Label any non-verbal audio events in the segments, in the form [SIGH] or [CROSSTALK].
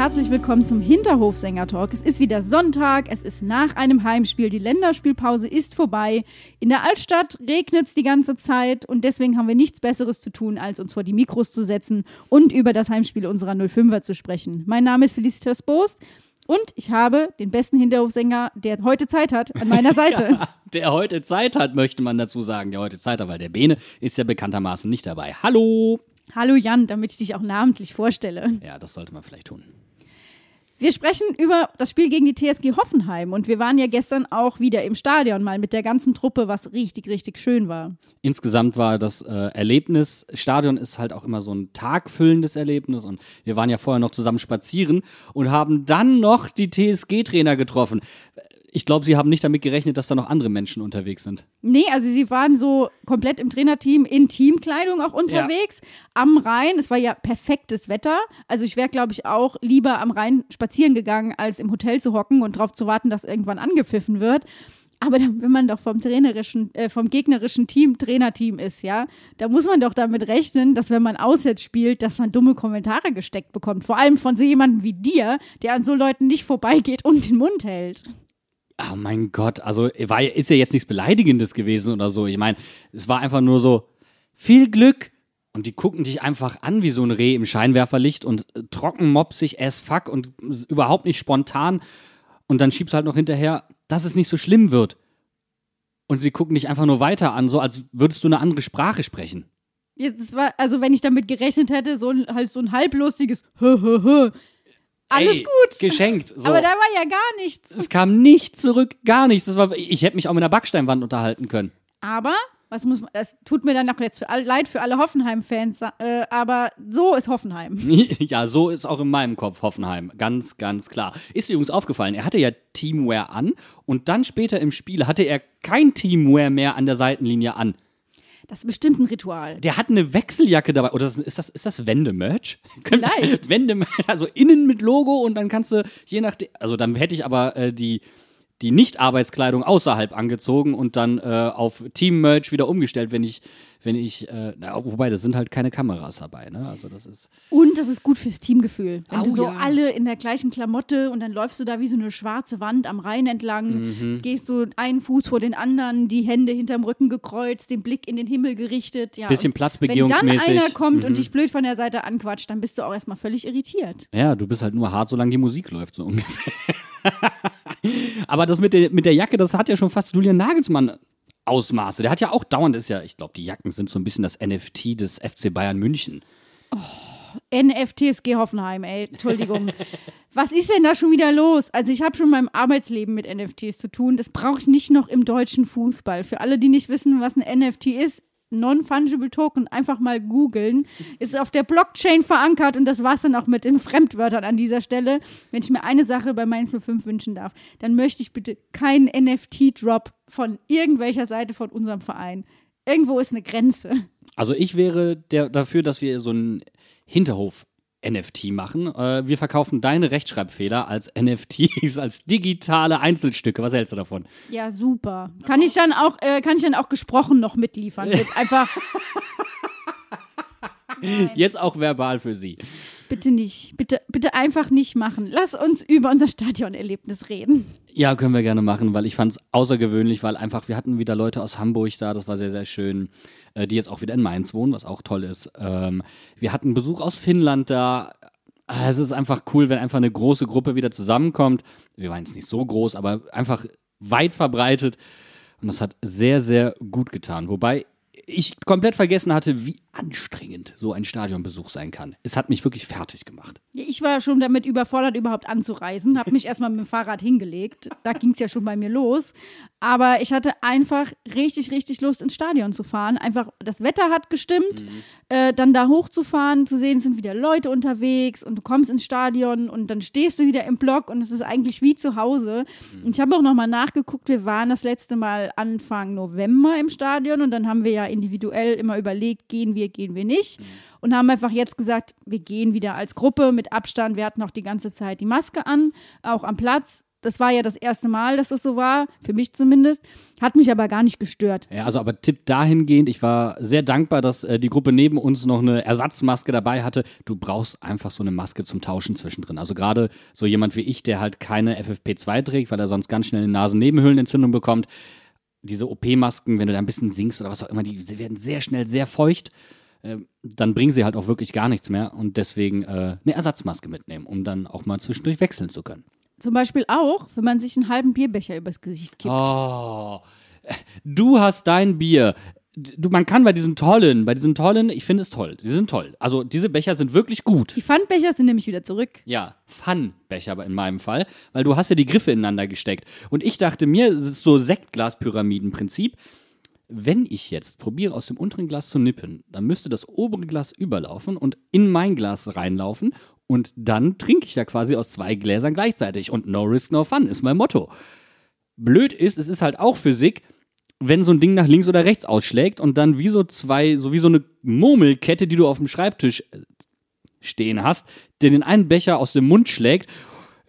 Herzlich willkommen zum Hinterhofsänger-Talk. Es ist wieder Sonntag, es ist nach einem Heimspiel, die Länderspielpause ist vorbei. In der Altstadt regnet es die ganze Zeit und deswegen haben wir nichts Besseres zu tun, als uns vor die Mikros zu setzen und über das Heimspiel unserer 05er zu sprechen. Mein Name ist Felicitas Boost und ich habe den besten Hinterhofsänger, der heute Zeit hat, an meiner [LAUGHS] Seite. Ja, der heute Zeit hat, möchte man dazu sagen. Der heute Zeit hat, weil der Bene ist ja bekanntermaßen nicht dabei. Hallo! Hallo Jan, damit ich dich auch namentlich vorstelle. Ja, das sollte man vielleicht tun. Wir sprechen über das Spiel gegen die TSG Hoffenheim und wir waren ja gestern auch wieder im Stadion mal mit der ganzen Truppe, was richtig, richtig schön war. Insgesamt war das äh, Erlebnis, Stadion ist halt auch immer so ein tagfüllendes Erlebnis und wir waren ja vorher noch zusammen spazieren und haben dann noch die TSG-Trainer getroffen. Ich glaube, sie haben nicht damit gerechnet, dass da noch andere Menschen unterwegs sind. Nee, also sie waren so komplett im Trainerteam in Teamkleidung auch unterwegs, am Rhein. Es war ja perfektes Wetter. Also ich wäre, glaube ich, auch lieber am Rhein spazieren gegangen, als im Hotel zu hocken und darauf zu warten, dass irgendwann angepfiffen wird. Aber dann, wenn man doch vom trainerischen, äh, vom gegnerischen Team Trainerteam ist, ja, da muss man doch damit rechnen, dass wenn man auswärts spielt, dass man dumme Kommentare gesteckt bekommt. Vor allem von so jemandem wie dir, der an so Leuten nicht vorbeigeht und den Mund hält. Oh mein Gott, also war, ist ja jetzt nichts Beleidigendes gewesen oder so. Ich meine, es war einfach nur so, viel Glück. Und die gucken dich einfach an wie so ein Reh im Scheinwerferlicht und äh, trocken mopsig as fuck und überhaupt nicht spontan. Und dann schiebst halt noch hinterher, dass es nicht so schlimm wird. Und sie gucken dich einfach nur weiter an, so als würdest du eine andere Sprache sprechen. Jetzt war, also wenn ich damit gerechnet hätte, so ein, halt so ein halblustiges hö. Alles Ey, gut. Geschenkt. So. Aber da war ja gar nichts. es kam nichts zurück, gar nichts. Das war, ich hätte mich auch mit einer Backsteinwand unterhalten können. Aber, was muss man, das tut mir dann auch jetzt für all, leid für alle Hoffenheim-Fans, äh, aber so ist Hoffenheim. [LAUGHS] Ja, so ist auch in meinem Kopf Hoffenheim. Ganz, ganz klar. Ist dir übrigens aufgefallen, er hatte ja Teamwear an und dann später im Spiel hatte er kein Teamwear mehr an der Seitenlinie an. Das ist bestimmt ein Ritual. Der hat eine Wechseljacke dabei. Oder ist das, ist das Wende-Merch? [LAUGHS] Vielleicht. Wende-Merch, also innen mit Logo und dann kannst du je nachdem, also dann hätte ich aber äh, die, die Nicht-Arbeitskleidung außerhalb angezogen und dann äh, auf Team-Merch wieder umgestellt, wenn ich, wenn ich, äh, na, wobei, das sind halt keine Kameras dabei, ne? Also das ist. Und das ist gut fürs Teamgefühl. Wenn Au, du so ja. alle in der gleichen Klamotte und dann läufst du da wie so eine schwarze Wand am Rhein entlang, Mhm. gehst so einen Fuß vor den anderen, die Hände hinterm Rücken gekreuzt, den Blick in den Himmel gerichtet. Ja, Bisschen platzbegehungsmäßig. Wenn dann einer kommt Mhm. und dich blöd von der Seite anquatscht, dann bist du auch erstmal völlig irritiert. Ja, du bist halt nur hart, solange die Musik läuft, so ungefähr. [LAUGHS] Aber das mit der, mit der Jacke, das hat ja schon fast Julian Nagelsmann Ausmaße. Der hat ja auch dauernd, ist ja, ich glaube, die Jacken sind so ein bisschen das NFT des FC Bayern München. NFTSG Hoffenheim, ey, Entschuldigung. [LAUGHS] Was ist denn da schon wieder los? Also ich habe schon in meinem Arbeitsleben mit NFTs zu tun. Das brauche ich nicht noch im deutschen Fußball. Für alle, die nicht wissen, was ein NFT ist, Non-Fungible Token, einfach mal googeln. Ist auf der Blockchain verankert und das war's dann auch mit den Fremdwörtern an dieser Stelle. Wenn ich mir eine Sache bei Mainz 05 wünschen darf, dann möchte ich bitte keinen NFT-Drop von irgendwelcher Seite von unserem Verein. Irgendwo ist eine Grenze. Also ich wäre der, dafür, dass wir so einen Hinterhof-NFT machen. Äh, wir verkaufen deine Rechtschreibfehler als NFTs, als digitale Einzelstücke. Was hältst du davon? Ja, super. Kann ich dann auch, äh, kann ich dann auch gesprochen noch mitliefern? Mit [LAUGHS] einfach, [LAUGHS] Jetzt auch verbal für sie. bitte nicht. Bitte, bitte einfach nicht machen. Lass uns über unser Stadionerlebnis reden. Ja, können wir gerne machen, weil ich fand es außergewöhnlich, weil einfach, wir hatten wieder Leute aus Hamburg da, das war sehr, sehr schön, äh, die jetzt auch wieder in Mainz wohnen, was auch toll ist. Ähm, wir hatten Besuch aus Finnland da. Ah, Es ist einfach cool, wenn einfach eine große Gruppe wieder zusammenkommt. Wir waren jetzt nicht so groß, aber einfach weit verbreitet. Und das hat sehr, sehr gut getan. Wobei ich komplett vergessen hatte, wie anstrengend so ein Stadionbesuch sein kann. Es hat mich wirklich fertig gemacht. Ich war schon damit überfordert, überhaupt anzureisen. Habe mich erstmal mit dem Fahrrad hingelegt. Da ging es ja schon bei mir los. Aber ich hatte einfach richtig, richtig Lust, ins Stadion zu fahren. Einfach, das Wetter hat gestimmt. Mhm. Äh, dann da hochzufahren, zu sehen, sind wieder Leute unterwegs und du kommst ins Stadion und dann stehst du wieder im Block und es ist eigentlich wie zu Hause. Mhm. Und ich habe auch nochmal nachgeguckt, wir waren das letzte Mal Anfang November im Stadion und dann haben wir ja individuell immer überlegt, gehen wir, gehen wir nicht. Mhm. Und haben einfach jetzt gesagt, wir gehen wieder als Gruppe mit Abstand. Wir hatten auch die ganze Zeit die Maske an, auch am Platz das war ja das erste Mal, dass das so war, für mich zumindest. Hat mich aber gar nicht gestört. Ja, also aber Tipp dahingehend, ich war sehr dankbar, dass äh, die Gruppe neben uns noch eine Ersatzmaske dabei hatte. Du brauchst einfach so eine Maske zum Tauschen zwischendrin. Also gerade so jemand wie ich, der halt keine FFP2 trägt, weil er sonst ganz schnell eine Nasennebenhöhlenentzündung bekommt. Diese OP-Masken, wenn du da ein bisschen singst oder was auch immer, die werden sehr schnell sehr feucht. Äh, dann bringen sie halt auch wirklich gar nichts mehr und deswegen äh, eine Ersatzmaske mitnehmen, um dann auch mal zwischendurch wechseln zu können. Zum Beispiel auch, wenn man sich einen halben Bierbecher übers Gesicht kippt. Oh, du hast dein Bier. Du, man kann bei diesen tollen, bei diesen tollen, ich finde es toll. Die sind toll. Also diese Becher sind wirklich gut. Die Pfandbecher sind nämlich wieder zurück. Ja, Pfannbecher in meinem Fall, weil du hast ja die Griffe ineinander gesteckt. Und ich dachte mir, es ist so Sektglas-Pyramidenprinzip. Wenn ich jetzt probiere, aus dem unteren Glas zu nippen, dann müsste das obere Glas überlaufen und in mein Glas reinlaufen und dann trinke ich ja quasi aus zwei Gläsern gleichzeitig. Und no risk, no fun ist mein Motto. Blöd ist, es ist halt auch Physik, wenn so ein Ding nach links oder rechts ausschlägt und dann wie so zwei, so wie so eine Murmelkette, die du auf dem Schreibtisch äh, stehen hast, der den einen Becher aus dem Mund schlägt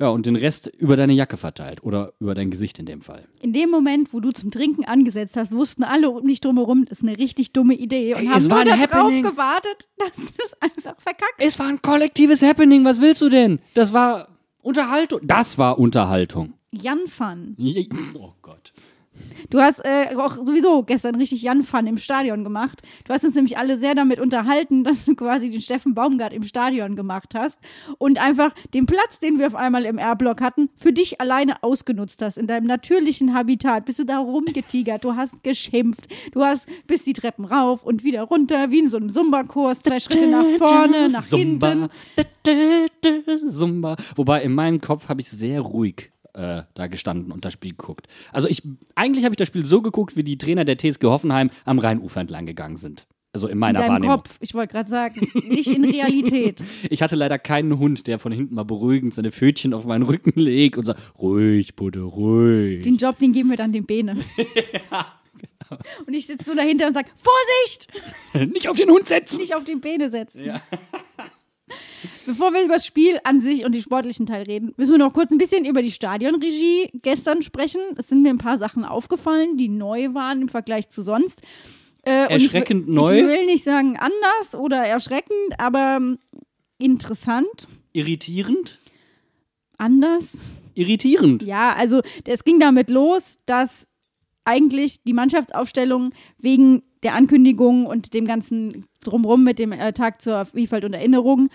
ja, und den Rest über deine Jacke verteilt oder über dein Gesicht in dem Fall. In dem Moment, wo du zum Trinken angesetzt hast, wussten alle um dich drumherum, das ist eine richtig dumme Idee und Ey, haben nur darauf gewartet, [LAUGHS] dass es einfach verkackt. Es war ein kollektives Happening, was willst du denn? Das war Unterhaltung. Das war Unterhaltung. Jan Fun. Oh Gott. Du hast äh, auch sowieso gestern richtig Jan-Fun im Stadion gemacht. Du hast uns nämlich alle sehr damit unterhalten, [LAUGHS] dass du quasi den Steffen Baumgart im Stadion gemacht hast und einfach den Platz, den wir auf einmal im R-Block hatten, für dich alleine ausgenutzt hast. In deinem natürlichen Habitat bist du da rumgetigert, du hast geschimpft, du hast bis die Treppen rauf und wieder runter, wie in so einem Zumba-Kurs, zwei Schritte nach vorne, nach Zumba. hinten. Zumba. Wobei in meinem Kopf habe ich sehr ruhig äh, da gestanden und das Spiel geguckt. Also ich, eigentlich habe ich das Spiel so geguckt, wie die Trainer der TSG Hoffenheim am Rheinufer entlang gegangen sind. Also in meiner in deinem Wahrnehmung. Kopf, ich wollte gerade sagen, nicht in Realität. [LAUGHS] ich hatte leider keinen Hund, der von hinten mal beruhigend seine Pfötchen auf meinen Rücken legt und sagt, ruhig, Buddha, ruhig. Den Job, den geben wir dann den Bene. [LAUGHS] ja, genau. Und ich sitze so dahinter und sage, Vorsicht! [LAUGHS] nicht auf den Hund setzen! Nicht auf den Bene setzen. Ja. Bevor wir über das Spiel an sich und den sportlichen Teil reden, müssen wir noch kurz ein bisschen über die Stadionregie gestern sprechen. Es sind mir ein paar Sachen aufgefallen, die neu waren im Vergleich zu sonst. Äh, erschreckend ich, neu. Ich will nicht sagen anders oder erschreckend, aber ähm, interessant. Irritierend? Anders? Irritierend. Ja, also es ging damit los, dass eigentlich die Mannschaftsaufstellung wegen der Ankündigung und dem ganzen Drumrum mit dem äh, Tag zur Vielfalt und Erinnerung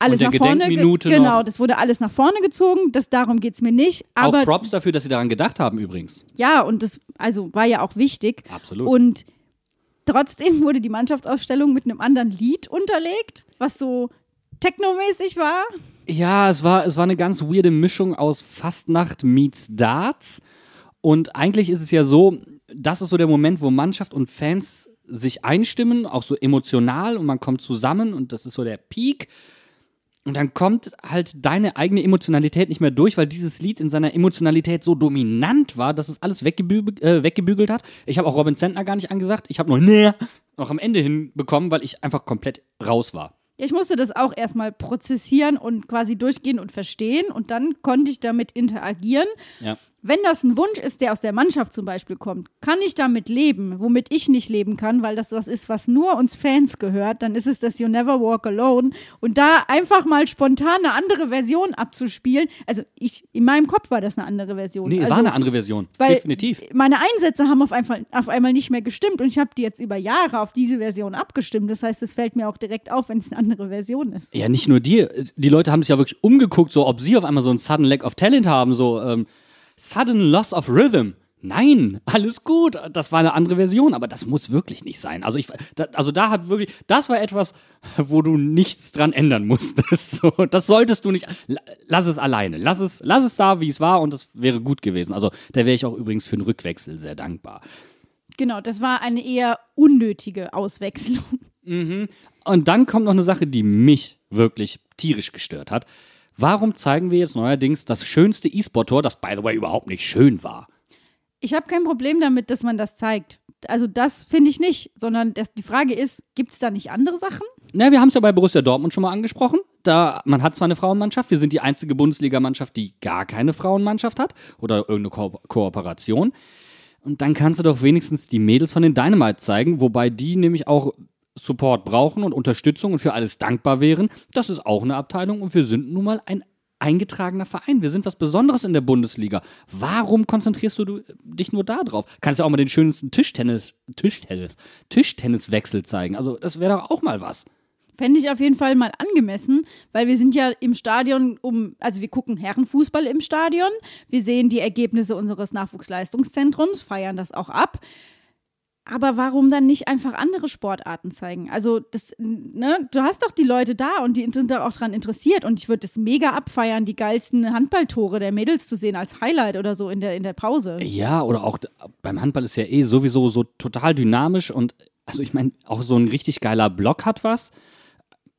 alles nach vorne. Genau, noch. das wurde alles nach vorne gezogen. Das, darum geht es mir nicht. Aber, auch Props dafür, dass sie daran gedacht haben, übrigens. Ja, und das also war ja auch wichtig. Absolut. Und trotzdem wurde die Mannschaftsaufstellung mit einem anderen Lied unterlegt, was so technomäßig war. Ja, es war, es war eine ganz weirde Mischung aus Fastnacht meets Darts. Und eigentlich ist es ja so, das ist so der Moment, wo Mannschaft und Fans sich einstimmen, auch so emotional und man kommt zusammen und das ist so der Peak. Und dann kommt halt deine eigene Emotionalität nicht mehr durch, weil dieses Lied in seiner Emotionalität so dominant war, dass es alles weggebügelt, äh, weggebügelt hat. Ich habe auch Robin Sentner gar nicht angesagt. Ich habe noch näher noch am Ende hinbekommen, weil ich einfach komplett raus war. Ich musste das auch erstmal prozessieren und quasi durchgehen und verstehen und dann konnte ich damit interagieren. Ja. Wenn das ein Wunsch ist, der aus der Mannschaft zum Beispiel kommt, kann ich damit leben, womit ich nicht leben kann, weil das was ist, was nur uns Fans gehört, dann ist es das You Never Walk Alone. Und da einfach mal spontan eine andere Version abzuspielen, also ich, in meinem Kopf war das eine andere Version. Nee, es also, war eine andere Version, definitiv. Meine Einsätze haben auf einmal, auf einmal nicht mehr gestimmt und ich habe die jetzt über Jahre auf diese Version abgestimmt. Das heißt, es fällt mir auch direkt auf, wenn es eine andere Version ist. Ja, nicht nur dir. Die Leute haben sich ja wirklich umgeguckt, so ob sie auf einmal so ein Sudden Lack of Talent haben, so. Ähm Sudden Loss of Rhythm. Nein, alles gut. Das war eine andere Version, aber das muss wirklich nicht sein. Also ich, da, also da hat wirklich, das war etwas, wo du nichts dran ändern musstest. [LAUGHS] So, das solltest du nicht. Lass es alleine. Lass es, lass es da, wie es war, und das wäre gut gewesen. Also da wäre ich auch übrigens für einen Rückwechsel sehr dankbar. Genau, das war eine eher unnötige Auswechslung. Mhm. Und dann kommt noch eine Sache, die mich wirklich tierisch gestört hat. Warum zeigen wir jetzt neuerdings das schönste E-Sport-Tor, das by the way überhaupt nicht schön war? Ich habe kein Problem damit, dass man das zeigt. Also das finde ich nicht, sondern das, die Frage ist, gibt es da nicht andere Sachen? Na, wir haben es ja bei Borussia Dortmund schon mal angesprochen. Da, man hat zwar eine Frauenmannschaft, wir sind die einzige Bundesligamannschaft, die gar keine Frauenmannschaft hat oder irgendeine Ko Kooperation. Und dann kannst du doch wenigstens die Mädels von den Dynamite zeigen, wobei die nämlich auch Support brauchen und Unterstützung und für alles dankbar wären. Das ist auch eine Abteilung und wir sind nun mal ein eingetragener Verein. Wir sind was Besonderes in der Bundesliga. Warum konzentrierst du dich nur da drauf? Kannst ja auch mal den schönsten Tischtennis, Tischtennis, Tischtenniswechsel zeigen. Also, das wäre doch auch mal was. Fände ich auf jeden Fall mal angemessen, weil wir sind ja im Stadion um, also wir gucken Herrenfußball im Stadion, wir sehen die Ergebnisse unseres Nachwuchsleistungszentrums, feiern das auch ab. Aber warum dann nicht einfach andere Sportarten zeigen? Also, das, ne, du hast doch die Leute da und die sind da auch dran interessiert. Und ich würde es mega abfeiern, die geilsten Handballtore der Mädels zu sehen als Highlight oder so in der, in der Pause. Ja, oder auch beim Handball ist ja eh sowieso so total dynamisch und also ich meine, auch so ein richtig geiler Block hat was.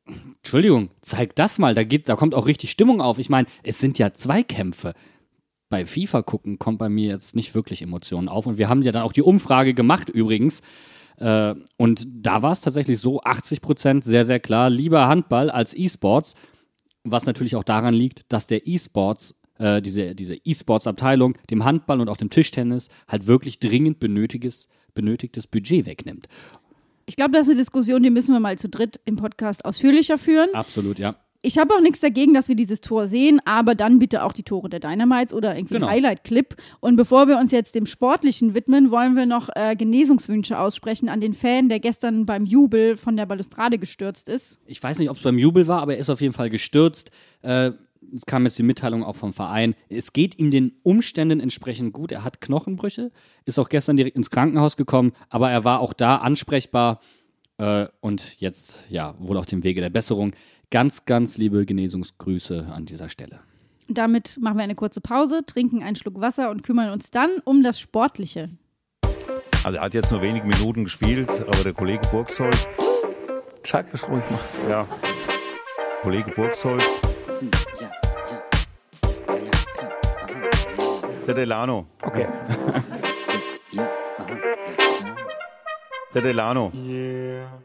Entschuldigung, zeig das mal, da, geht, da kommt auch richtig Stimmung auf. Ich meine, es sind ja Zweikämpfe bei FIFA gucken kommt bei mir jetzt nicht wirklich Emotionen auf. Und wir haben ja dann auch die Umfrage gemacht übrigens. Äh, und da war es tatsächlich so, 80 Prozent sehr, sehr klar, lieber Handball als E-Sports. Was natürlich auch daran liegt, dass der E-Sports, äh, diese, diese E-Sports-Abteilung dem Handball und auch dem Tischtennis halt wirklich dringend benötigtes, benötigtes Budget wegnimmt. Ich glaube, das ist eine Diskussion, die müssen wir mal zu dritt im Podcast ausführlicher führen. Absolut, ja ich habe auch nichts dagegen, dass wir dieses Tor sehen, aber dann bitte auch die Tore der Dynamites oder irgendwie genau. Highlight-Clip. Und bevor wir uns jetzt dem Sportlichen widmen, wollen wir noch äh, Genesungswünsche aussprechen an den Fan, der gestern beim Jubel von der Balustrade gestürzt ist. Ich weiß nicht, ob es beim Jubel war, aber er ist auf jeden Fall gestürzt. Äh, es kam jetzt die Mitteilung auch vom Verein. Es geht ihm den Umständen entsprechend gut. Er hat Knochenbrüche, ist auch gestern direkt ins Krankenhaus gekommen, aber er war auch da ansprechbar äh, und jetzt ja wohl auf dem Wege der Besserung. Ganz, ganz liebe Genesungsgrüße an dieser Stelle. Damit machen wir eine kurze Pause, trinken einen Schluck Wasser und kümmern uns dann um das Sportliche. Also er hat jetzt nur wenige Minuten gespielt, aber der Kollege Burgsold. Sag es ruhig mal. Ja. Kollege Burgsold. Ja, ja. Ja, ja, klar. Aha. Der Delano. Okay. der Delano. Yeah.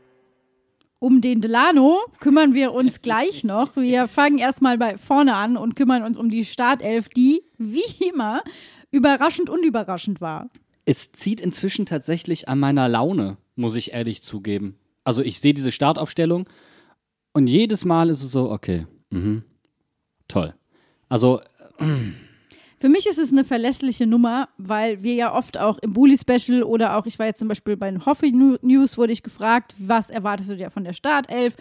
Um den Delano kümmern wir uns gleich noch. Wir fangen erstmal bei vorne an und kümmern uns um die Startelf, die wie immer überraschend unüberraschend war. Es zieht inzwischen tatsächlich an meiner Laune, muss ich ehrlich zugeben. Also ich sehe diese Startaufstellung und jedes Mal ist es so, okay, mhm, toll. Also äh, für mich ist es eine verlässliche Nummer, weil wir ja oft auch im Bully-Special oder auch, ich war jetzt zum Beispiel bei den Hoffi News, wurde ich gefragt, was erwartest du dir von der Startelf?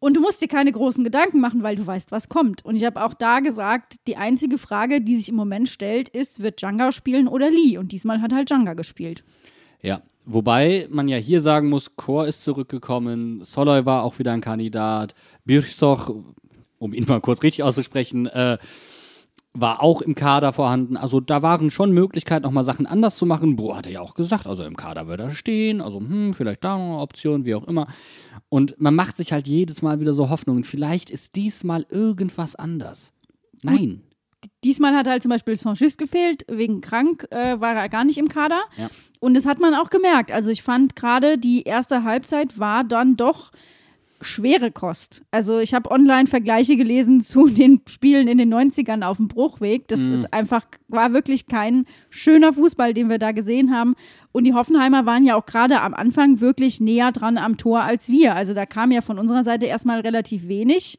Und du musst dir keine großen Gedanken machen, weil du weißt, was kommt. Und ich habe auch da gesagt, die einzige Frage, die sich im Moment stellt, ist, wird Janga spielen oder Lee? Und diesmal hat halt Janga gespielt. Ja, wobei man ja hier sagen muss, Chor ist zurückgekommen, Soloy war auch wieder ein Kandidat, Birchoch, um ihn mal kurz richtig auszusprechen, äh, war auch im Kader vorhanden. Also da waren schon Möglichkeiten, nochmal Sachen anders zu machen. Bro hatte ja auch gesagt, also im Kader würde er stehen, also hm, vielleicht da noch eine Option, wie auch immer. Und man macht sich halt jedes Mal wieder so Hoffnungen. Vielleicht ist diesmal irgendwas anders. Nein. Diesmal hat halt zum Beispiel Sanchez gefehlt, wegen krank äh, war er gar nicht im Kader. Ja. Und das hat man auch gemerkt. Also ich fand gerade die erste Halbzeit war dann doch schwere Kost. Also ich habe online Vergleiche gelesen [LAUGHS] zu den Spielen in den 90ern auf dem Bruchweg. Das mhm. ist einfach, war wirklich kein schöner Fußball, den wir da gesehen haben. Und die Hoffenheimer waren ja auch gerade am Anfang wirklich näher dran am Tor als wir. Also da kam ja von unserer Seite erstmal relativ wenig.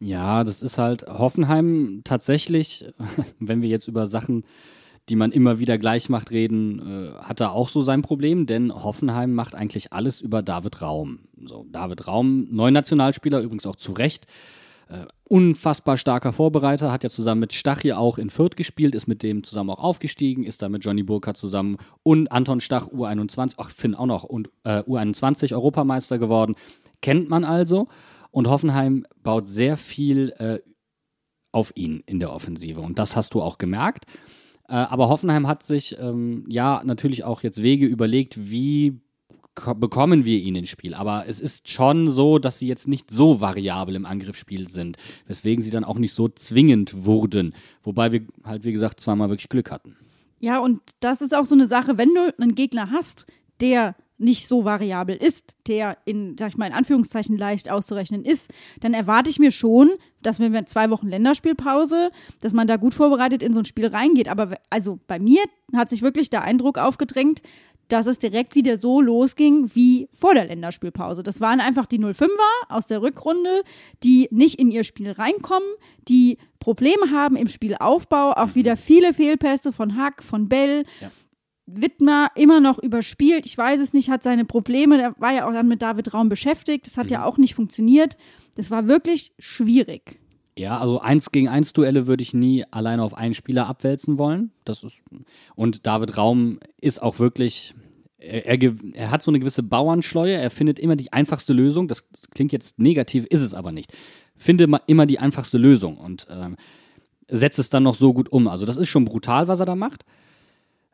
Ja, das ist halt Hoffenheim tatsächlich, [LAUGHS] wenn wir jetzt über Sachen die man immer wieder gleich macht, reden, äh, hat er auch so sein Problem, denn Hoffenheim macht eigentlich alles über David Raum. So, David Raum, Neunationalspieler, übrigens auch zu Recht. äh, unfassbar starker Vorbereiter, hat ja zusammen mit Stach auch in Fürth gespielt, ist mit dem zusammen auch aufgestiegen, ist da mit Johnny Burkhardt zusammen und Anton Stach U21, ach Finn auch noch, und äh, U21 Europameister geworden. Kennt man also. Und Hoffenheim baut sehr viel äh, auf ihn in der Offensive. Und das hast du auch gemerkt. Äh, aber Hoffenheim hat sich ähm, ja natürlich auch jetzt Wege überlegt, wie bekommen wir ihn ins Spiel. Aber es ist schon so, dass sie jetzt nicht so variabel im Angriffsspiel sind, weswegen sie dann auch nicht so zwingend wurden. Wobei wir halt, wie gesagt, zweimal wirklich Glück hatten. Ja, und das ist auch so eine Sache, wenn du einen Gegner hast, der nicht so variabel ist, der in, sag ich mal, in Anführungszeichen leicht auszurechnen ist, dann erwarte ich mir schon, dass wenn wir zwei Wochen Länderspielpause, dass man da gut vorbereitet in so ein Spiel reingeht. Aber also bei mir hat sich wirklich der Eindruck aufgedrängt, dass es direkt wieder so losging wie vor der Länderspielpause. Das waren einfach die 05er aus der Rückrunde, die nicht in ihr Spiel reinkommen, die Probleme haben im Spielaufbau, auch wieder viele Fehlpässe von Hack, von Bell. Ja. Wittmer immer noch überspielt. Ich weiß es nicht, hat seine Probleme. Der war ja auch dann mit David Raum beschäftigt. Das hat mhm. ja auch nicht funktioniert. Das war wirklich schwierig. Ja, also eins gegen eins Duelle würde ich nie alleine auf einen Spieler abwälzen wollen. Das ist und David Raum ist auch wirklich er, er, er, hat so eine gewisse Bauernschleue, er findet immer die einfachste Lösung. Das klingt jetzt negativ, ist es aber nicht. Finde immer die einfachste Lösung und ähm, setzt es dann noch so gut um. Also, das ist schon brutal, was er da macht.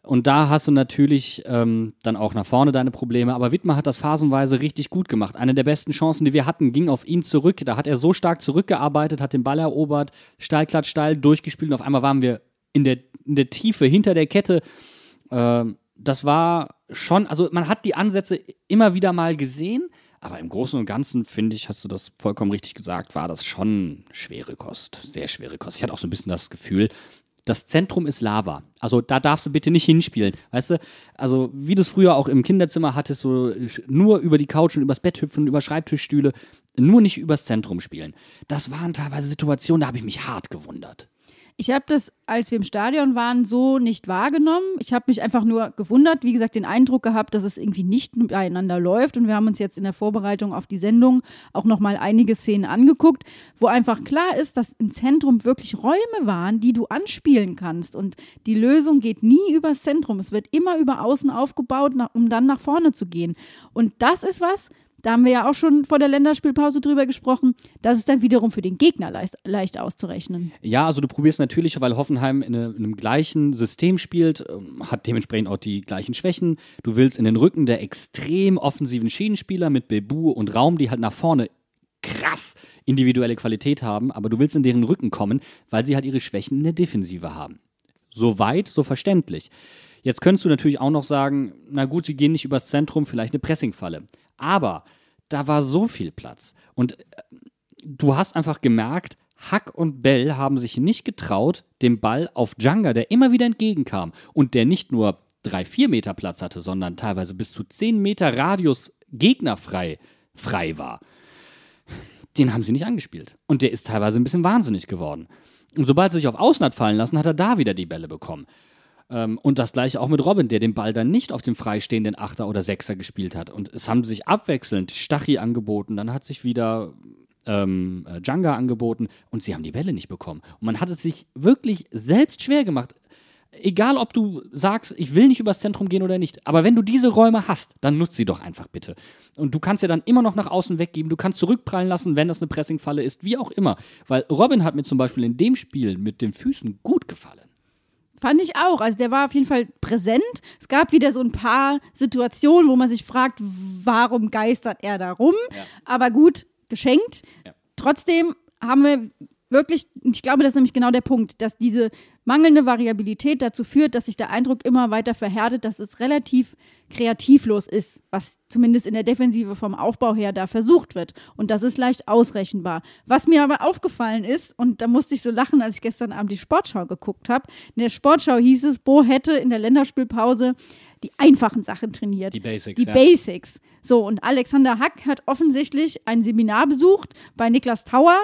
Und da hast du natürlich ähm, dann auch nach vorne deine Probleme. Aber Wittmer hat das phasenweise richtig gut gemacht. Eine der besten Chancen, die wir hatten, ging auf ihn zurück. Da hat er so stark zurückgearbeitet, hat den Ball erobert, steil, klatsch, steil durchgespielt. Und auf einmal waren wir in der, in der Tiefe hinter der Kette. Ähm, das war schon, also man hat die Ansätze immer wieder mal gesehen. Aber im Großen und Ganzen, finde ich, hast du das vollkommen richtig gesagt, war das schon schwere Kost. Sehr schwere Kost. Ich hatte auch so ein bisschen das Gefühl, das Zentrum ist Lava. Also da darfst du bitte nicht hinspielen. Weißt du, also wie du es früher auch im Kinderzimmer hattest, so nur über die Couch und übers Bett hüpfen, über Schreibtischstühle, nur nicht übers Zentrum spielen. Das waren teilweise Situationen, da habe ich mich hart gewundert. Ich habe das, als wir im Stadion waren, so nicht wahrgenommen. Ich habe mich einfach nur gewundert, wie gesagt, den Eindruck gehabt, dass es irgendwie nicht beieinander läuft. Und wir haben uns jetzt in der Vorbereitung auf die Sendung auch nochmal einige Szenen angeguckt, wo einfach klar ist, dass im Zentrum wirklich Räume waren, die du anspielen kannst. Und die Lösung geht nie übers Zentrum. Es wird immer über außen aufgebaut, um dann nach vorne zu gehen. Und das ist was, da haben wir ja auch schon vor der Länderspielpause drüber gesprochen. Das ist dann wiederum für den Gegner leicht, leicht auszurechnen. Ja, also du probierst natürlich, weil Hoffenheim in, eine, in, einem gleichen System spielt, ähm, hat dementsprechend auch die gleichen Schwächen. Du willst in den Rücken der extrem offensiven Schienenspieler mit Bebu und Raum, die halt nach vorne krass individuelle Qualität haben, aber du willst in deren Rücken kommen, weil sie halt ihre Schwächen in der Defensive haben. So weit, so verständlich. Jetzt könntest du natürlich auch noch sagen, na gut, sie gehen nicht übers Zentrum, vielleicht eine Pressingfalle. Aber da war so viel Platz. Und äh, du hast einfach gemerkt, Hack und Bell haben sich nicht getraut, den Ball auf Djanga, der immer wieder entgegenkam und der nicht nur drei, vier Meter Platz hatte, sondern teilweise bis zu zehn Meter Radius gegnerfrei frei war. Den haben sie nicht angespielt. Und der ist teilweise ein bisschen wahnsinnig geworden. Und sobald sie sich auf Außen hat fallen lassen, hat er da wieder die Bälle bekommen. Ähm, und das gleiche auch mit Robin, der den Ball dann nicht auf dem freistehenden Achter oder Sechser gespielt hat. Und es haben sich abwechselnd Stachy angeboten, dann hat sich wieder ähm, äh, Djanga angeboten und sie haben die Bälle nicht bekommen. Und man hat es sich wirklich selbst schwer gemacht. Egal, ob du sagst, ich will nicht übers Zentrum gehen oder nicht, aber wenn du diese Räume hast, dann nutz sie doch einfach bitte. Und du kannst ja dann immer noch nach außen weggeben, du kannst zurückprallen lassen, wenn das eine Pressingfalle ist, wie auch immer. Weil Robin hat mir zum Beispiel in dem Spiel mit den Füßen gut gefallen. Fand ich auch. Also der war auf jeden Fall präsent. Es gab wieder so ein paar Situationen, wo man sich fragt, warum geistert er da rum? Ja. Aber gut, geschenkt. Ja. Trotzdem haben wir wirklich, ich glaube, das ist nämlich genau der Punkt, dass diese mangelnde Variabilität dazu führt, dass sich der Eindruck immer weiter verhärtet, dass es relativ kreativlos ist, was zumindest in der Defensive vom Aufbau her da versucht wird. Und das ist leicht ausrechenbar. Was mir aber aufgefallen ist, und da musste ich so lachen, als ich gestern Abend die Sportschau geguckt habe, in der Sportschau hieß es, Bo hätte in der Länderspielpause die einfachen Sachen trainiert. Die Basics. Die ja. Basics. So, und Alexander Hack hat offensichtlich ein Seminar besucht bei Niklas Tauer,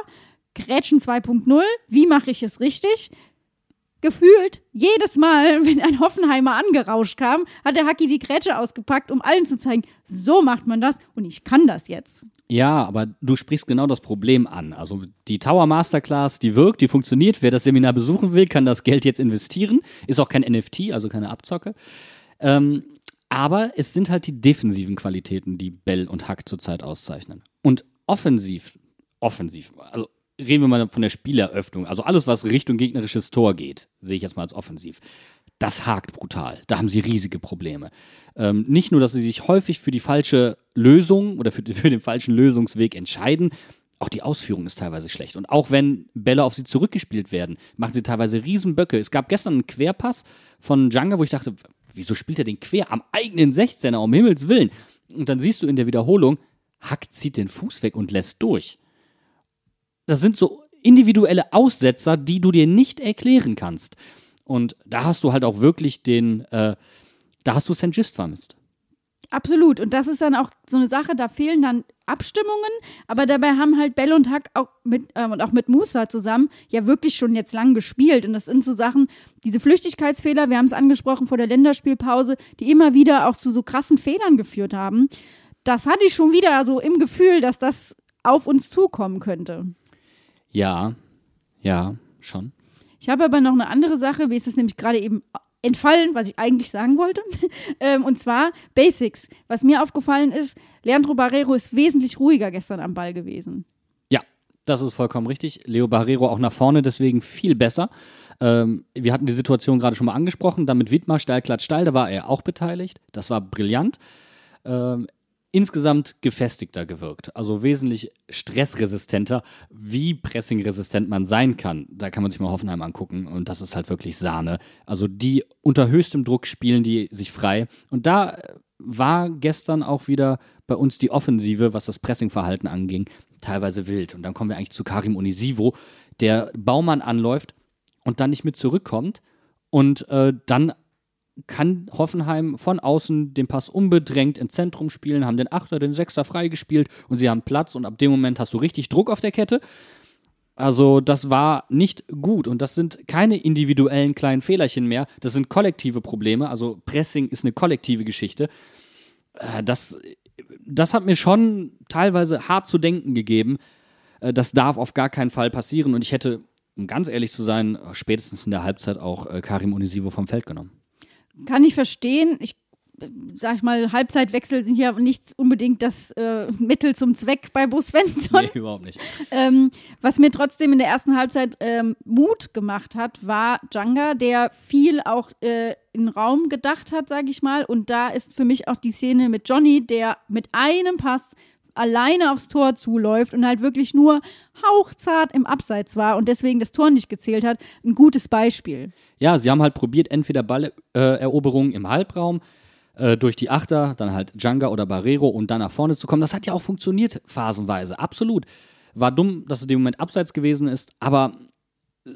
Grätschen 2.0, wie mache ich es richtig? Gefühlt jedes Mal, [LAUGHS] wenn ein Hoffenheimer angerauscht kam, hat der Hacki die Grätsche ausgepackt, um allen zu zeigen, so macht man das und ich kann das jetzt. Ja, aber du sprichst genau das Problem an. Also die Tower Masterclass, die wirkt, die funktioniert. Wer das Seminar besuchen will, kann das Geld jetzt investieren. Ist auch kein NFT, also keine Abzocke. Ähm, aber es sind halt die defensiven Qualitäten, die Bell und Hack zurzeit auszeichnen. Und offensiv, offensiv, also reden wir mal von der Spieleröffnung, also alles, was Richtung gegnerisches Tor geht, sehe ich jetzt mal als offensiv. Das hakt brutal. Da haben sie riesige Probleme. Ähm, nicht nur, dass sie sich häufig für die falsche Lösung oder für, [LAUGHS] für den falschen Lösungsweg entscheiden, auch die Ausführung ist teilweise schlecht. Und auch wenn Bälle auf sie zurückgespielt werden, machen sie teilweise Riesenböcke. Es gab gestern einen Querpass von Djanga, wo ich dachte, wieso spielt er den quer am eigenen 16er, um Himmels Willen? Und dann siehst du in der Wiederholung, Hack zieht den Fuß weg und lässt durch. Das sind so individuelle Aussetzer, die du dir nicht erklären kannst. Und da hast du halt auch wirklich den, äh, da hast du St. Just vermisst. Absolut. Und das ist dann auch so eine Sache, da fehlen dann Abstimmungen, aber dabei haben halt Bell und Hack auch mit, äh, und auch mit Musa zusammen ja wirklich schon jetzt lang gespielt. Und das sind so Sachen, diese Flüchtigkeitsfehler, wir haben es angesprochen vor der Länderspielpause, die immer wieder auch zu so krassen Fehlern geführt haben. Das hatte ich schon wieder so im Gefühl, dass das auf uns zukommen könnte. Ja, ja, schon. Ich habe aber noch eine andere Sache, wie ist es nämlich gerade eben entfallen, was ich eigentlich sagen wollte. [LAUGHS] ähm, und zwar Basics. Was mir aufgefallen ist, Leandro Barrero ist wesentlich ruhiger gestern am Ball gewesen. Ja, das ist vollkommen richtig. Leo Barrero auch nach vorne, deswegen viel besser. Ähm, wir hatten die Situation gerade schon mal angesprochen, dann mit Wittmar steil, glatt, steil, da war er auch beteiligt. Das war brillant. Ähm, insgesamt gefestigter gewirkt, also wesentlich stressresistenter, wie pressingresistent man sein kann. Da kann man sich mal Hoffenheim angucken und das ist halt wirklich Sahne. Also die unter höchstem Druck spielen die sich frei und da war gestern auch wieder bei uns die Offensive, was das Pressingverhalten anging, teilweise wild. Und dann kommen wir eigentlich zu Karim Onisivo, der Baumann anläuft und dann nicht mit zurückkommt und äh, dann kann Hoffenheim von außen den Pass unbedrängt ins Zentrum spielen, haben den Achter, den Sechster freigespielt und sie haben Platz und ab dem Moment hast du richtig Druck auf der Kette. Also das war nicht gut und das sind keine individuellen kleinen Fehlerchen mehr, das sind kollektive Probleme, also Pressing ist eine kollektive Geschichte. Äh, das, das hat mir schon teilweise hart zu denken gegeben. Äh, das darf auf gar keinen Fall passieren und ich hätte, um ganz ehrlich zu sein, spätestens in der Halbzeit auch äh, Karim Unisivo vom Feld genommen. Kann ich verstehen. Ich sag ich mal, Halbzeitwechsel sind ja nicht unbedingt das äh, Mittel zum Zweck bei Bo Svensson. Nee, überhaupt nicht. Ähm, was mir trotzdem in der ersten Halbzeit ähm, Mut gemacht hat, war Djanga, der viel auch äh, in Raum gedacht hat, sage ich mal. Und da ist für mich auch die Szene mit Johnny, der mit einem Pass alleine aufs Tor zuläuft und halt wirklich nur hauchzart im Abseits war und deswegen das Tor nicht gezählt hat, ein gutes Beispiel. Ja, sie haben halt probiert, entweder Balleroberungen äh, im Halbraum äh, durch die Achter, dann halt Djanga oder Barrero und dann nach vorne zu kommen. Das hat ja auch funktioniert, phasenweise, absolut. War dumm, dass es dem Moment abseits gewesen ist, aber äh,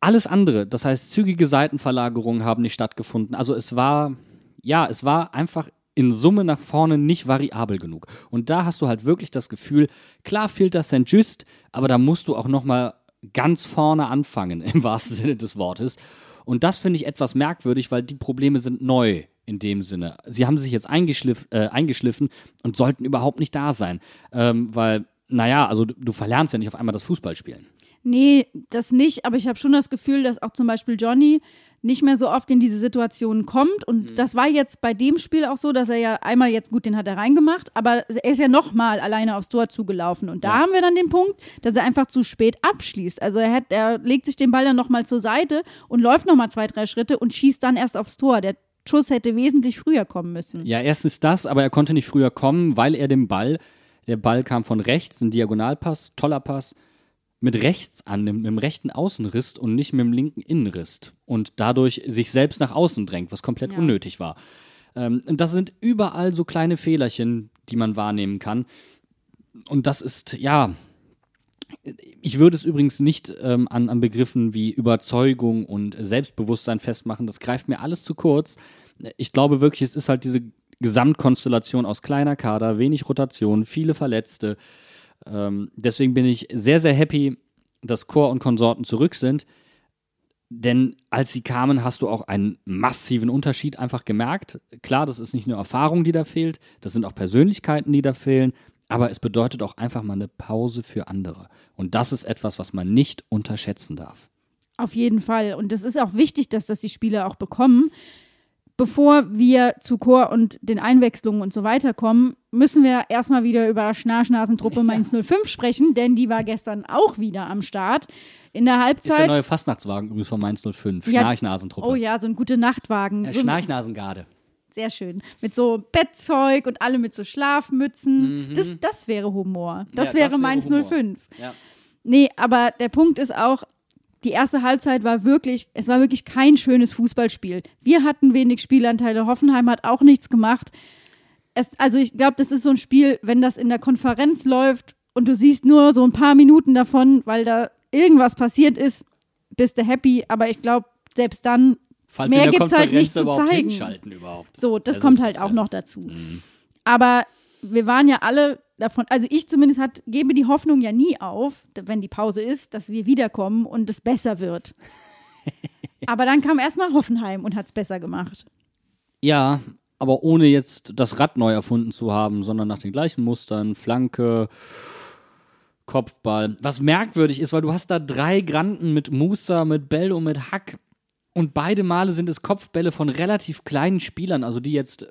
alles andere, das heißt zügige Seitenverlagerungen haben nicht stattgefunden. Also es war, ja, es war einfach in Summe nach vorne nicht variabel genug. Und da hast du halt wirklich das Gefühl, klar fehlt das St. Just, aber da musst du auch noch mal ganz vorne anfangen, [LAUGHS] im wahrsten Sinne des Wortes. Und das finde ich etwas merkwürdig, weil die Probleme sind neu in dem Sinne. Sie haben sich jetzt eingeschliff, äh, eingeschliffen und sollten überhaupt nicht da sein. Ähm, weil, naja, also du, du verlernst ja nicht auf einmal das Fußballspielen. Nee, das nicht, aber ich habe schon das Gefühl, dass auch zum Beispiel Johnny nicht mehr so oft in diese Situationen kommt. Und mhm. das war jetzt bei dem Spiel auch so, dass er ja einmal jetzt, gut, den hat er reingemacht, aber er ist ja nochmal alleine aufs Tor zugelaufen. Und da ja. haben wir dann den Punkt, dass er einfach zu spät abschließt. Also er, hat, er legt sich den Ball dann nochmal zur Seite und läuft nochmal zwei, drei Schritte und schießt dann erst aufs Tor. Der Schuss hätte wesentlich früher kommen müssen. Ja, erstens das, aber er konnte nicht früher kommen, weil er den Ball, der Ball kam von rechts, ein Diagonalpass, toller Pass mit rechts annimmt, mit dem rechten Außenriss und nicht mit dem linken Innenriss und dadurch sich selbst nach außen drängt, was komplett ja. unnötig war. Ähm, und das sind überall so kleine Fehlerchen, die man wahrnehmen kann. Und das ist, ja, ich würde es übrigens nicht ähm, an, an Begriffen wie Überzeugung und Selbstbewusstsein festmachen. Das greift mir alles zu kurz. Ich glaube wirklich, es ist halt diese Gesamtkonstellation aus kleiner Kader, wenig Rotation, viele Verletzte, ähm, deswegen bin ich sehr, sehr happy, dass Chor und Konsorten zurück sind. Denn als sie kamen, hast du auch einen massiven Unterschied einfach gemerkt. Klar, das ist nicht nur Erfahrung, die da fehlt, das sind auch Persönlichkeiten, die da fehlen, aber es bedeutet auch einfach mal eine Pause für andere. Und das ist etwas, was man nicht unterschätzen darf. Auf jeden Fall. Und es ist auch wichtig, dass das die Spieler auch bekommen. Bevor wir zu Chor und den Einwechslungen und so weiter kommen, müssen wir erstmal wieder über Schnarchnasentruppe Mainz 05 sprechen, denn die war gestern auch wieder am Start. In der Ist der Halbzeit. neue Fastnachtswagen übrigens von Mainz 05. Ja. Schnarchnasentruppe. Oh ja, so ein gute Nachtwagen. Ja, Schnarchnasengarde. sehr schön. Mit so Bettzeug und alle mit so Schlafmützen. Das, das wäre Humor. Das Mhm. Ja, wäre das wäre Mainz Humor. 05. Ja. Nee, aber der Punkt ist auch, die erste Halbzeit war wirklich, es war wirklich kein schönes Fußballspiel. Wir hatten wenig Spielanteile, Hoffenheim hat auch nichts gemacht. Es, also ich glaube, das ist so ein Spiel, wenn das in der Konferenz läuft und du siehst nur so ein paar Minuten davon, weil da irgendwas passiert ist, bist du happy. Aber ich glaube, selbst dann, Falls Mehr der gibt's halt nicht zu zeigen. überhaupt. so, das Also kommt es halt auch ja- noch dazu. Aber wir waren ja alle davon, also ich zumindest hat, gebe die Hoffnung ja nie auf, wenn die Pause ist, dass wir wiederkommen und es besser wird. [LAUGHS] Aber dann kam erstmal Hoffenheim und hat es besser gemacht. Ja, aber ohne jetzt das Rad neu erfunden zu haben, sondern nach den gleichen Mustern, Flanke, Kopfball. Was merkwürdig ist, weil du hast da drei Granden mit Musa, mit Bell und mit Hack. Und beide Male sind es Kopfbälle von relativ kleinen Spielern, also die jetzt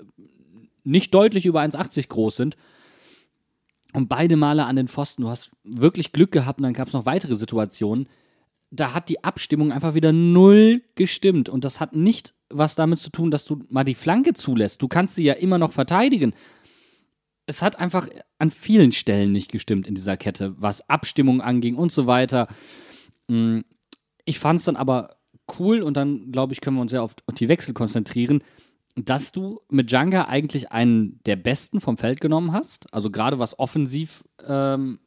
nicht deutlich über 1,80 groß sind. Und beide Male an den Pfosten. Du hast wirklich Glück gehabt und dann gab es noch weitere Situationen. Da hat die Abstimmung einfach wieder null gestimmt. Und das hat nicht was damit zu tun, dass du mal die Flanke zulässt. Du kannst sie ja immer noch verteidigen. Es hat einfach an vielen Stellen nicht gestimmt in dieser Kette, was Abstimmung anging und so weiter. Mm, Ich fand es dann aber cool und dann, glaube ich, können wir uns ja auf die Wechsel konzentrieren, dass du mit Djanga eigentlich einen der besten vom Feld genommen hast. Also gerade was offensiv, ähm,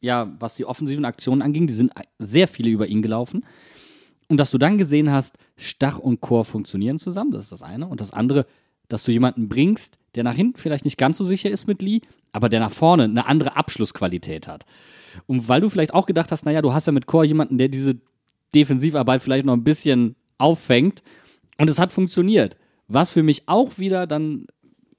ja, was die offensiven Aktionen anging, die sind sehr viele über ihn gelaufen. Und dass du dann gesehen hast, Stach und Chor funktionieren zusammen, das ist das eine. Und das andere, dass du jemanden bringst, der nach hinten vielleicht nicht ganz so sicher ist mit Lee, aber der nach vorne eine andere Abschlussqualität hat. Und weil du vielleicht auch gedacht hast, naja, du hast ja mit Chor jemanden, der diese Defensivarbeit vielleicht noch ein bisschen auffängt. Und es hat funktioniert. Was für mich auch wieder dann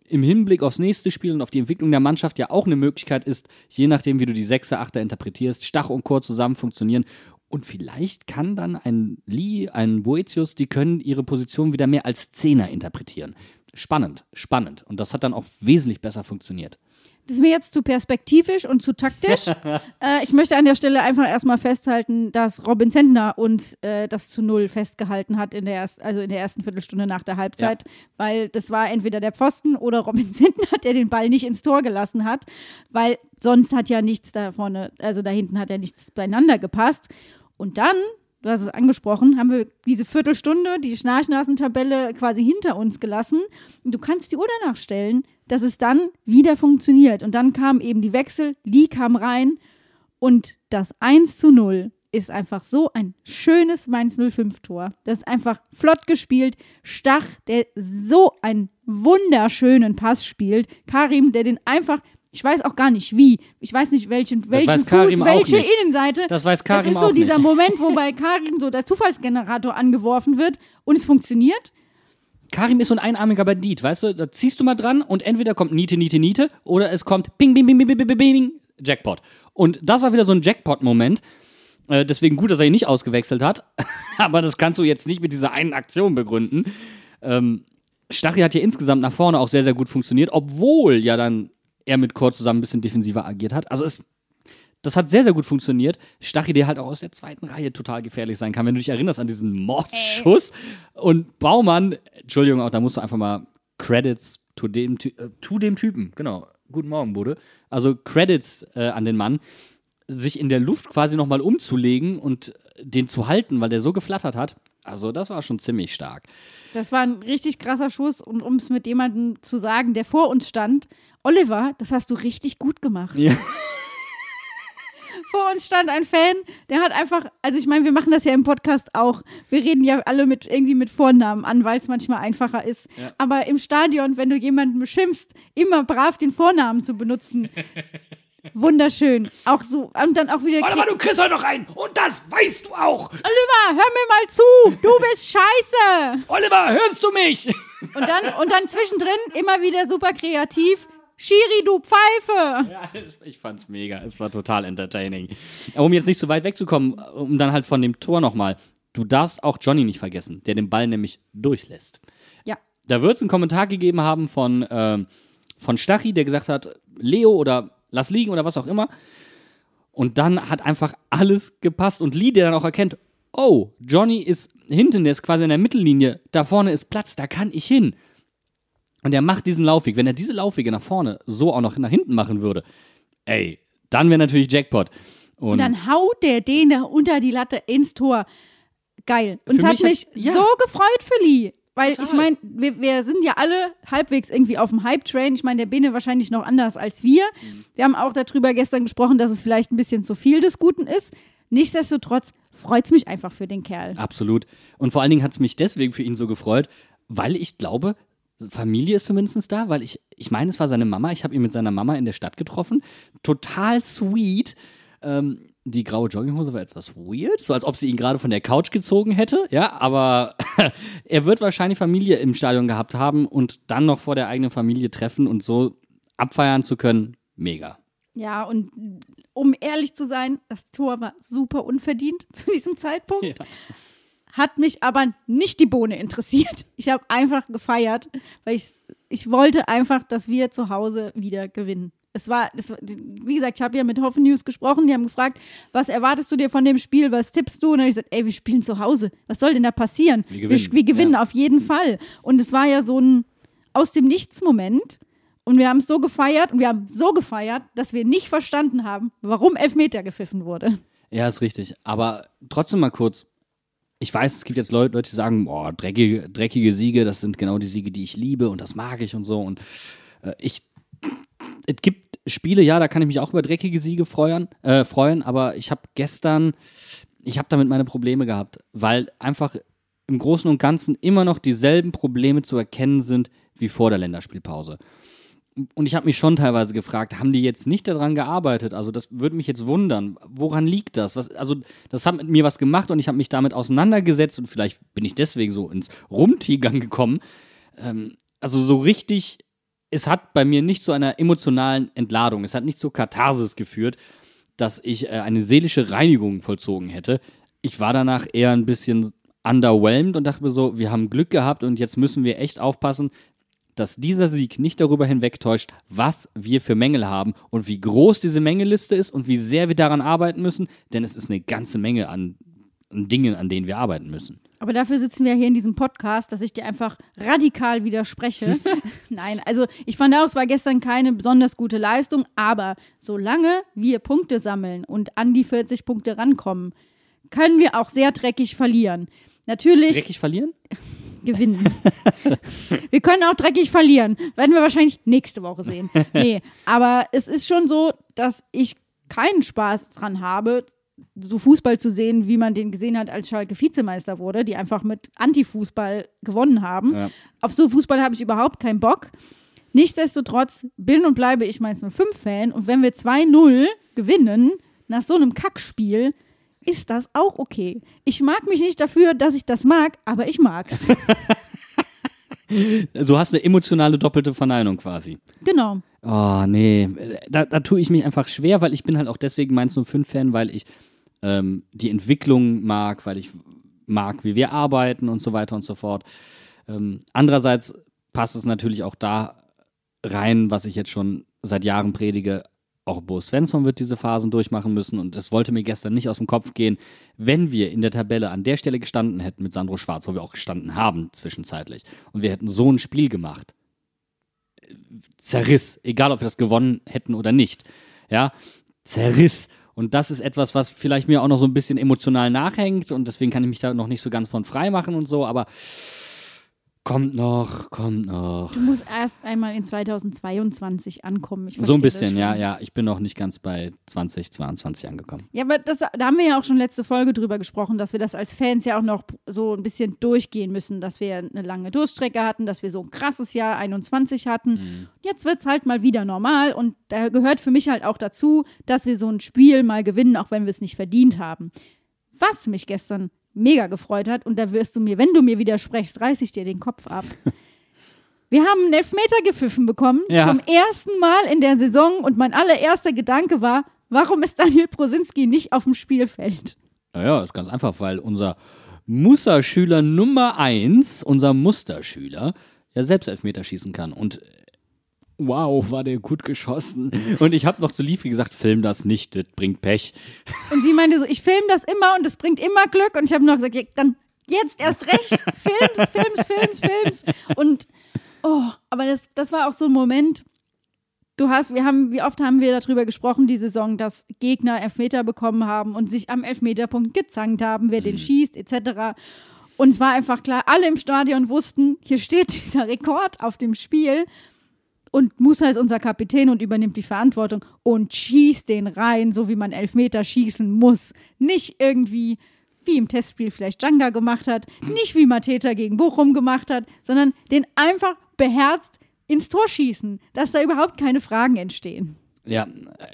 im Hinblick aufs nächste Spiel und auf die Entwicklung der Mannschaft ja auch eine Möglichkeit ist, je nachdem, wie du die Sechser, Achter interpretierst, Stach und Chor zusammen funktionieren. Und vielleicht kann dann ein Lee, ein Boetius, die können ihre Position wieder mehr als Zehner interpretieren. Spannend, spannend. Und das hat dann auch wesentlich besser funktioniert. Das ist mir jetzt zu perspektivisch und zu taktisch. [LAUGHS] äh, ich möchte an der Stelle einfach erstmal festhalten, dass Robin Zentner uns äh, das zu null festgehalten hat in der erst, also in der ersten Viertelstunde nach der Halbzeit, weil das war entweder der Pfosten oder Robin [LAUGHS] Zentner, der den Ball nicht ins Tor gelassen hat, weil sonst hat ja nichts da vorne, also da hinten hat ja nichts beieinander gepasst. Und dann du hast es angesprochen, haben wir diese Viertelstunde, die Schnarchnasentabelle quasi hinter uns gelassen. Und du kannst die Uhr danach stellen, dass es dann wieder funktioniert. Und dann kamen eben die Wechsel, Lee kam rein und das 1 zu 0 ist einfach so ein schönes Mainz 05-Tor. Das ist einfach flott gespielt. Stach, der so einen wunderschönen Pass spielt. Karim, der den einfach, ich weiß auch gar nicht wie. Ich weiß nicht, welchen, welchen weiß Fuß, Karim auch welche nicht. Innenseite. Das weiß Karim Das ist so auch dieser nicht. Moment, wo bei Karim so der Zufallsgenerator angeworfen wird und es funktioniert. Karim ist so ein einarmiger Bandit, weißt du? Da ziehst du mal dran und entweder kommt Niete, Niete, Niete oder es kommt Bing, Bing, Bing, Bing, Bing, Bing, Bing, Jackpot. Und das war wieder so ein Jackpot-Moment. Äh, deswegen gut, dass er ihn nicht ausgewechselt hat. [LAUGHS] Aber das kannst du jetzt nicht mit dieser einen Aktion begründen. Ähm, Stachy hat ja insgesamt nach vorne auch sehr, sehr gut funktioniert, obwohl ja dann er mit Kurt zusammen ein bisschen defensiver agiert hat. Also es, das hat sehr, sehr gut funktioniert. Stachy, der halt auch aus der zweiten Reihe total gefährlich sein kann, wenn du dich erinnerst an diesen Mordsschuss. Und Baumann, Entschuldigung, auch da musst du einfach mal Credits zu dem, äh, dem Typen, genau. Guten Morgen, Bude. Also Credits äh, an den Mann, sich in der Luft quasi nochmal umzulegen und den zu halten, weil der so geflattert hat. Also das war schon ziemlich stark. Das war ein richtig krasser Schuss und um es mit jemandem zu sagen, der vor uns stand, Oliver, das hast du richtig gut gemacht. Ja. [LAUGHS] Vor uns stand ein Fan, der hat einfach, also ich meine, wir machen das ja im Podcast auch. Wir reden ja alle mit irgendwie mit Vornamen an, weil es manchmal einfacher ist. Ja. Aber im Stadion, wenn du jemanden beschimpfst, immer brav den Vornamen zu benutzen. [LAUGHS] Wunderschön. Auch so, und dann auch wieder. Oliver, du kriegst heute noch einen. Und das weißt du auch. Oliver, hör mir mal zu. Du bist scheiße. Oliver, hörst du mich? Und dann, und dann zwischendrin immer wieder super kreativ. Schiri, du Pfeife. Ja, es- ich fand's mega. Es war total entertaining. Aber um jetzt nicht so weit wegzukommen, um dann halt von dem Tor nochmal. Du darfst auch Johnny nicht vergessen, der den Ball nämlich durchlässt. Ja. Da wird es einen Kommentar gegeben haben von, ähm, von Stachy, der gesagt hat, Leo oder lass liegen oder was auch immer. Und dann hat einfach alles gepasst. Und Lee, der dann auch erkennt, oh, Johnny ist hinten, der ist quasi in der Mittellinie, da vorne ist Platz, da kann ich hin. Und er macht diesen Laufweg. Wenn er diese Laufwege nach vorne so auch noch nach hinten machen würde, ey, dann wäre natürlich Jackpot. Und, Und dann haut der den unter die Latte ins Tor. Geil. Und es hat mich mich ja. so gefreut für Lee. Weil Total. ich meine, wir, wir sind ja alle halbwegs irgendwie auf dem Hype-Train. Ich meine, der Bene wahrscheinlich noch anders als wir. Mhm. Wir haben auch darüber gestern gesprochen, dass es vielleicht ein bisschen zu viel des Guten ist. Nichtsdestotrotz freut es mich einfach für den Kerl. Absolut. Und vor allen Dingen hat es mich deswegen für ihn so gefreut, weil ich glaube, Familie ist zumindest da, weil ich, ich meine, es war seine Mama. Ich habe ihn mit seiner Mama in der Stadt getroffen. Total sweet. Ähm, die graue Jogginghose war etwas weird, so als ob sie ihn gerade von der Couch gezogen hätte. Ja, aber [LAUGHS] er wird wahrscheinlich Familie im Stadion gehabt haben und dann noch vor der eigenen Familie treffen und so abfeiern zu können. Mega. Ja, und um ehrlich zu sein, das Tor war super unverdient [LAUGHS] zu diesem Zeitpunkt. Ja. Hat mich aber nicht die Bohne interessiert. [LAUGHS] Ich habe einfach gefeiert, weil ich, ich wollte einfach, dass wir zu Hause wieder gewinnen. Es war, es, wie gesagt, ich habe ja mit Hoffen News gesprochen, die haben gefragt, was erwartest du dir von dem Spiel, was tippst du? Und dann habe ich gesagt, ey, wir spielen zu Hause. Was soll denn da passieren? Wir gewinnen. Wir, wir gewinnen Ja. auf jeden Fall. Und es war ja so ein aus dem Nichts-Moment. Und wir haben es so gefeiert und wir haben so gefeiert, dass wir nicht verstanden haben, warum Elfmeter gepfiffen wurde. Ja, ist richtig. Aber trotzdem mal kurz. Ich weiß, es gibt jetzt Leute, Leute die sagen, boah, dreckige, dreckige Siege, das sind genau die Siege, die ich liebe und das mag ich und so. Und äh, ich, es gibt Spiele, ja, da kann ich mich auch über dreckige Siege freuen, äh, freuen aber ich habe gestern, ich habe damit meine Probleme gehabt, weil einfach im Großen und Ganzen immer noch dieselben Probleme zu erkennen sind wie vor der Länderspielpause. Und ich habe mich schon teilweise gefragt, haben die jetzt nicht daran gearbeitet? Also das würde mich jetzt wundern. Woran liegt das? Was, also das hat mit mir was gemacht und ich habe mich damit auseinandergesetzt und vielleicht bin ich deswegen so ins Rumtigern gekommen. Ähm, also so richtig, es hat bei mir nicht zu einer emotionalen Entladung, es hat nicht zur Katharsis geführt, dass ich äh, eine seelische Reinigung vollzogen hätte. Ich war danach eher ein bisschen underwhelmed und dachte mir so, wir haben Glück gehabt und jetzt müssen wir echt aufpassen, dass dieser Sieg nicht darüber hinwegtäuscht, was wir für Mängel haben und wie groß diese Mängelliste ist und wie sehr wir daran arbeiten müssen, denn es ist eine ganze Menge an Dingen, an denen wir arbeiten müssen. Aber dafür sitzen wir hier in diesem Podcast, dass ich dir einfach radikal widerspreche. [LAUGHS] Nein, also ich fand auch, es war gestern keine besonders gute Leistung, aber solange wir Punkte sammeln und an die 40 Punkte rankommen, können wir auch sehr dreckig verlieren. Natürlich Dreckig verlieren? [LAUGHS] gewinnen. [LAUGHS] wir können auch dreckig verlieren. Werden wir wahrscheinlich nächste Woche sehen. Nee, aber es ist schon so, dass ich keinen Spaß dran habe, so Fußball zu sehen, wie man den gesehen hat, als Schalke Vizemeister wurde, die einfach mit Antifußball gewonnen haben. Ja. Auf so Fußball habe ich überhaupt keinen Bock. Nichtsdestotrotz bin und bleibe ich Mainz 05-Fan und wenn wir 2-0 gewinnen, nach so einem Kackspiel, ist das auch okay. Ich mag mich nicht dafür, dass ich das mag, aber ich mag's. [LAUGHS] Du hast eine emotionale doppelte Verneinung quasi. genau. Oh, nee. Da, da tue ich mich einfach schwer, weil ich bin halt auch deswegen Mainz 05-Fan, weil ich ähm, die Entwicklung mag, weil ich mag, wie wir arbeiten und so weiter und so fort. Ähm, andererseits passt es natürlich auch da rein, was ich jetzt schon seit Jahren predige. Auch Bo Svensson wird diese Phasen durchmachen müssen und es wollte mir gestern nicht aus dem Kopf gehen, wenn wir in der Tabelle an der Stelle gestanden hätten mit Sandro Schwarz, wo wir auch gestanden haben zwischenzeitlich und wir hätten so ein Spiel gemacht, zerriss, egal ob wir das gewonnen hätten oder nicht. Ja, zerriss. Und das ist etwas, was vielleicht mir auch noch so ein bisschen emotional nachhängt und deswegen kann ich mich da noch nicht so ganz von frei machen und so, aber kommt noch, kommt noch. Du musst erst einmal in 2022 ankommen. Ich So ein bisschen, ja, ja. Ich bin noch nicht ganz bei 2022 angekommen. Ja, aber das, da haben wir ja auch schon letzte Folge drüber gesprochen, dass wir das als Fans ja auch noch so ein bisschen durchgehen müssen, dass wir eine lange Durststrecke hatten, dass wir so ein krasses Jahr 21 hatten. Jetzt wird es halt mal wieder normal und da gehört für mich halt auch dazu, dass wir so ein Spiel mal gewinnen, auch wenn wir es nicht verdient haben. Was mich gestern mega gefreut hat, und da wirst du mir, wenn du mir widersprichst, reiß ich dir den Kopf ab. [LAUGHS] Wir haben einen Elfmeter gepfiffen bekommen, Ja. zum ersten Mal in der Saison und mein allererster Gedanke war, warum ist Daniel Prosinski nicht auf dem Spielfeld? Naja, ist ganz einfach, weil unser Musterschüler Nummer 1, unser Musterschüler, ja selbst Elfmeter schießen kann. Und wow, war der gut geschossen. [LAUGHS] Und ich habe noch zu Liefri gesagt, film das nicht, das bringt Pech. Und sie meinte so, ich filme das immer und es bringt immer Glück. Und ich habe noch gesagt, ja, dann jetzt erst recht, [LAUGHS] films, films, films, films. Und, oh, aber das, das war auch so ein Moment, du hast, wir haben, wie oft haben wir darüber gesprochen, die Saison, dass Gegner Elfmeter bekommen haben und sich am Elfmeterpunkt gezankt haben, wer den schießt, etc. Und es war einfach klar, alle im Stadion wussten, hier steht [LAUGHS] dieser Rekord auf dem Spiel. Und Musa ist unser Kapitän und übernimmt die Verantwortung und schießt den rein, so wie man Elfmeter schießen muss. Nicht irgendwie, wie im Testspiel vielleicht Djanga gemacht hat, nicht wie Mateta gegen Bochum gemacht hat, sondern den einfach beherzt ins Tor schießen, dass da überhaupt keine Fragen entstehen. Ja,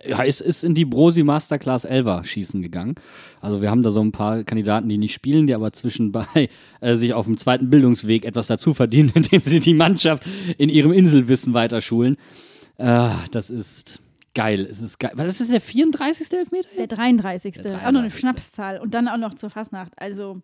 ja, es ist in die Brosi Masterclass Elver schießen gegangen. Also wir haben da so ein paar Kandidaten, die nicht spielen, die aber zwischenbei [LAUGHS] äh, sich auf dem zweiten Bildungsweg etwas dazu verdienen, [LAUGHS] indem sie die Mannschaft in ihrem Inselwissen weiterschulen. Äh, das ist geil. Es ist geil. Weil das ist der 34. Elfmeter Der jetzt? 33. Der Auch noch eine 33.. Schnapszahl und dann auch noch zur Fastnacht. Also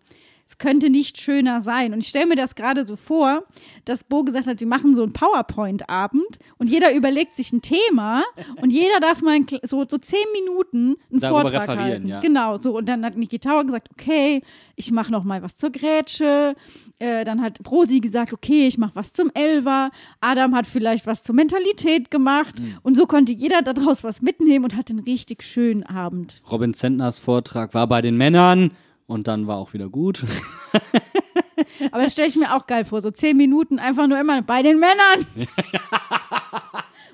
es könnte nicht schöner sein. Und ich stelle mir das gerade so vor, dass Bo gesagt hat, wir machen so einen PowerPoint-Abend und jeder überlegt sich ein Thema [LAUGHS] und jeder darf mal so, so zehn Minuten einen Darüber Vortrag halten. ja. Genau, so. Und dann hat Niki Tauer gesagt, okay, ich mache noch mal was zur Grätsche. Äh, dann hat Rosi gesagt, okay, ich mache was zum Elver. Adam hat vielleicht was zur Mentalität gemacht. Mhm. Und so konnte jeder daraus was mitnehmen und hatte einen richtig schönen Abend. Robin Zentners Vortrag war bei den Männern und dann war auch wieder gut. [LAUGHS] Aber das stelle ich mir auch geil vor. So zehn Minuten einfach nur immer bei den Männern. [LAUGHS]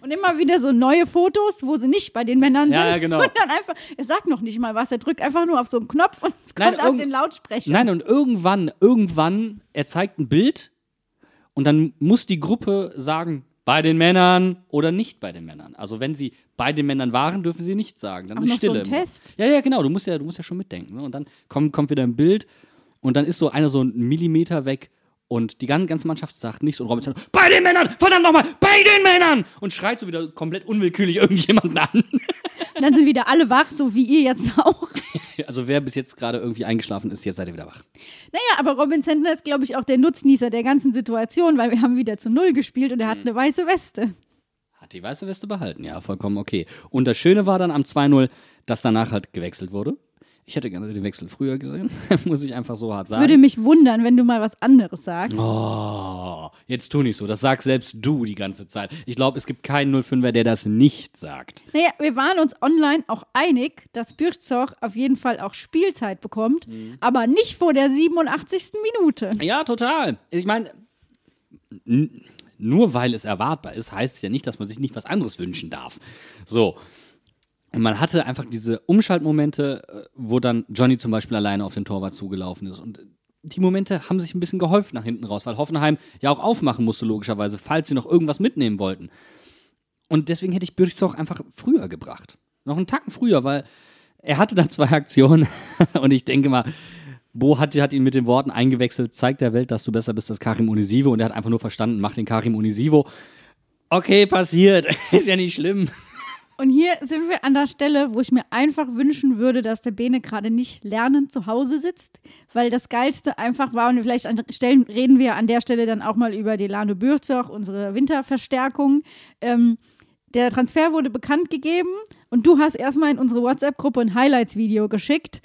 Und immer wieder so neue Fotos, wo sie nicht bei den Männern sind. Ja, ja, genau. Und dann einfach, er sagt noch nicht mal was, er drückt einfach nur auf so einen Knopf und es kommt Nein, aus den Lautsprechern. Nein, und irgendwann, irgendwann, er zeigt ein Bild und dann muss die Gruppe sagen, bei den Männern oder nicht bei den Männern. Also wenn sie bei den Männern waren, dürfen sie nichts sagen. Dann Auch ist noch so Stille. ein immer. Test? Ja, ja, genau. Du musst ja, du musst ja schon mitdenken. Ne? Und dann kommt, kommt wieder ein Bild und dann ist so einer so einen Millimeter weg und die ganze, ganze Mannschaft sagt nichts und Robin sagt, bei den Männern, verdammt nochmal, bei den Männern! Und schreit so wieder komplett unwillkürlich [LAUGHS] irgendjemanden an. Und dann sind wieder alle wach, so wie ihr jetzt [LAUGHS] auch. Also wer bis jetzt gerade irgendwie eingeschlafen ist, jetzt seid ihr wieder wach. Naja, aber Robin Zentner ist, glaube ich, auch der Nutznießer der ganzen Situation, weil wir haben wieder zu Null gespielt und er Mhm. hat eine weiße Weste. Hat die weiße Weste behalten, ja, vollkommen okay. Und das Schöne war dann am 2-0, dass danach halt gewechselt wurde. Ich hätte gerne den Wechsel früher gesehen, [LAUGHS] muss ich einfach so hart Es würde sagen. mich wundern, wenn du mal was anderes sagst. Oh, jetzt tu nicht so, das sagst selbst du die ganze Zeit. Ich glaube, es gibt keinen 05er, der das nicht sagt. Naja, wir waren uns online auch einig, dass Bürzoch auf jeden Fall auch Spielzeit bekommt, Mhm. aber nicht vor der 87. Minute. Ja, total. Ich meine, nur weil es erwartbar ist, heißt es ja nicht, dass man sich nicht was anderes wünschen darf. So. Man hatte einfach diese Umschaltmomente, äh, wo dann Johnny zum Beispiel alleine auf den Torwart zugelaufen ist. Und die Momente haben sich ein bisschen gehäuft nach hinten raus, weil Hoffenheim ja auch aufmachen musste, logischerweise, falls sie noch irgendwas mitnehmen wollten. Und deswegen hätte ich Bürzoch einfach früher gebracht. Noch einen Tacken früher, weil er hatte dann zwei Aktionen [LAUGHS] und ich denke mal, Bo hat, hat ihn mit den Worten eingewechselt, zeigt der Welt, dass du besser bist als Karim Unisivo und er hat einfach nur verstanden, mach den Karim Unisivo. Okay, passiert, [LAUGHS] ist ja nicht schlimm. Und hier sind wir an der Stelle, wo ich mir einfach wünschen würde, dass der Bene gerade nicht lernend zu Hause sitzt, weil das Geilste einfach war, und vielleicht an Stellen reden wir an der Stelle dann auch mal über Delano Bürzoch, unsere Winterverstärkung. Ähm, der Transfer wurde bekannt gegeben und du hast erstmal in unsere WhatsApp-Gruppe ein Highlights-Video geschickt,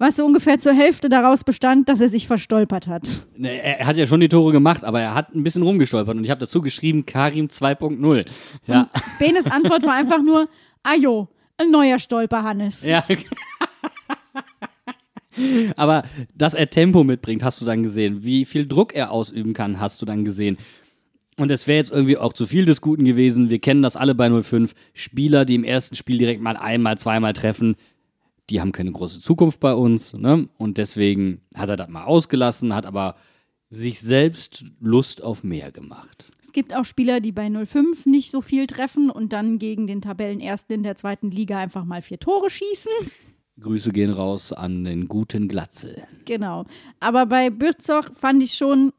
was so ungefähr zur Hälfte daraus bestand, dass er sich verstolpert hat. Ne, Er, hat ja schon die Tore gemacht, aber er hat ein bisschen rumgestolpert und ich habe dazu geschrieben, Karim 2.0. Ja, Benes Antwort war einfach nur, ajo, ein neuer Stolper, Hannes. ja. [LAUGHS] Aber dass er Tempo mitbringt, hast du dann gesehen. Wie viel Druck er ausüben kann, hast du dann gesehen. Und es wäre jetzt irgendwie auch zu viel des Guten gewesen. Wir kennen das alle bei 05. Spieler, die im ersten Spiel direkt mal einmal, zweimal treffen, die haben keine große Zukunft bei uns. Ne? Und deswegen hat er das mal ausgelassen, hat aber sich selbst Lust auf mehr gemacht. Es gibt auch Spieler, die bei 05 nicht so viel treffen und dann gegen den Tabellenersten in der zweiten Liga einfach mal vier Tore schießen. Grüße gehen raus an den guten Glatzel. Genau. Aber bei Bürzog fand ich schon,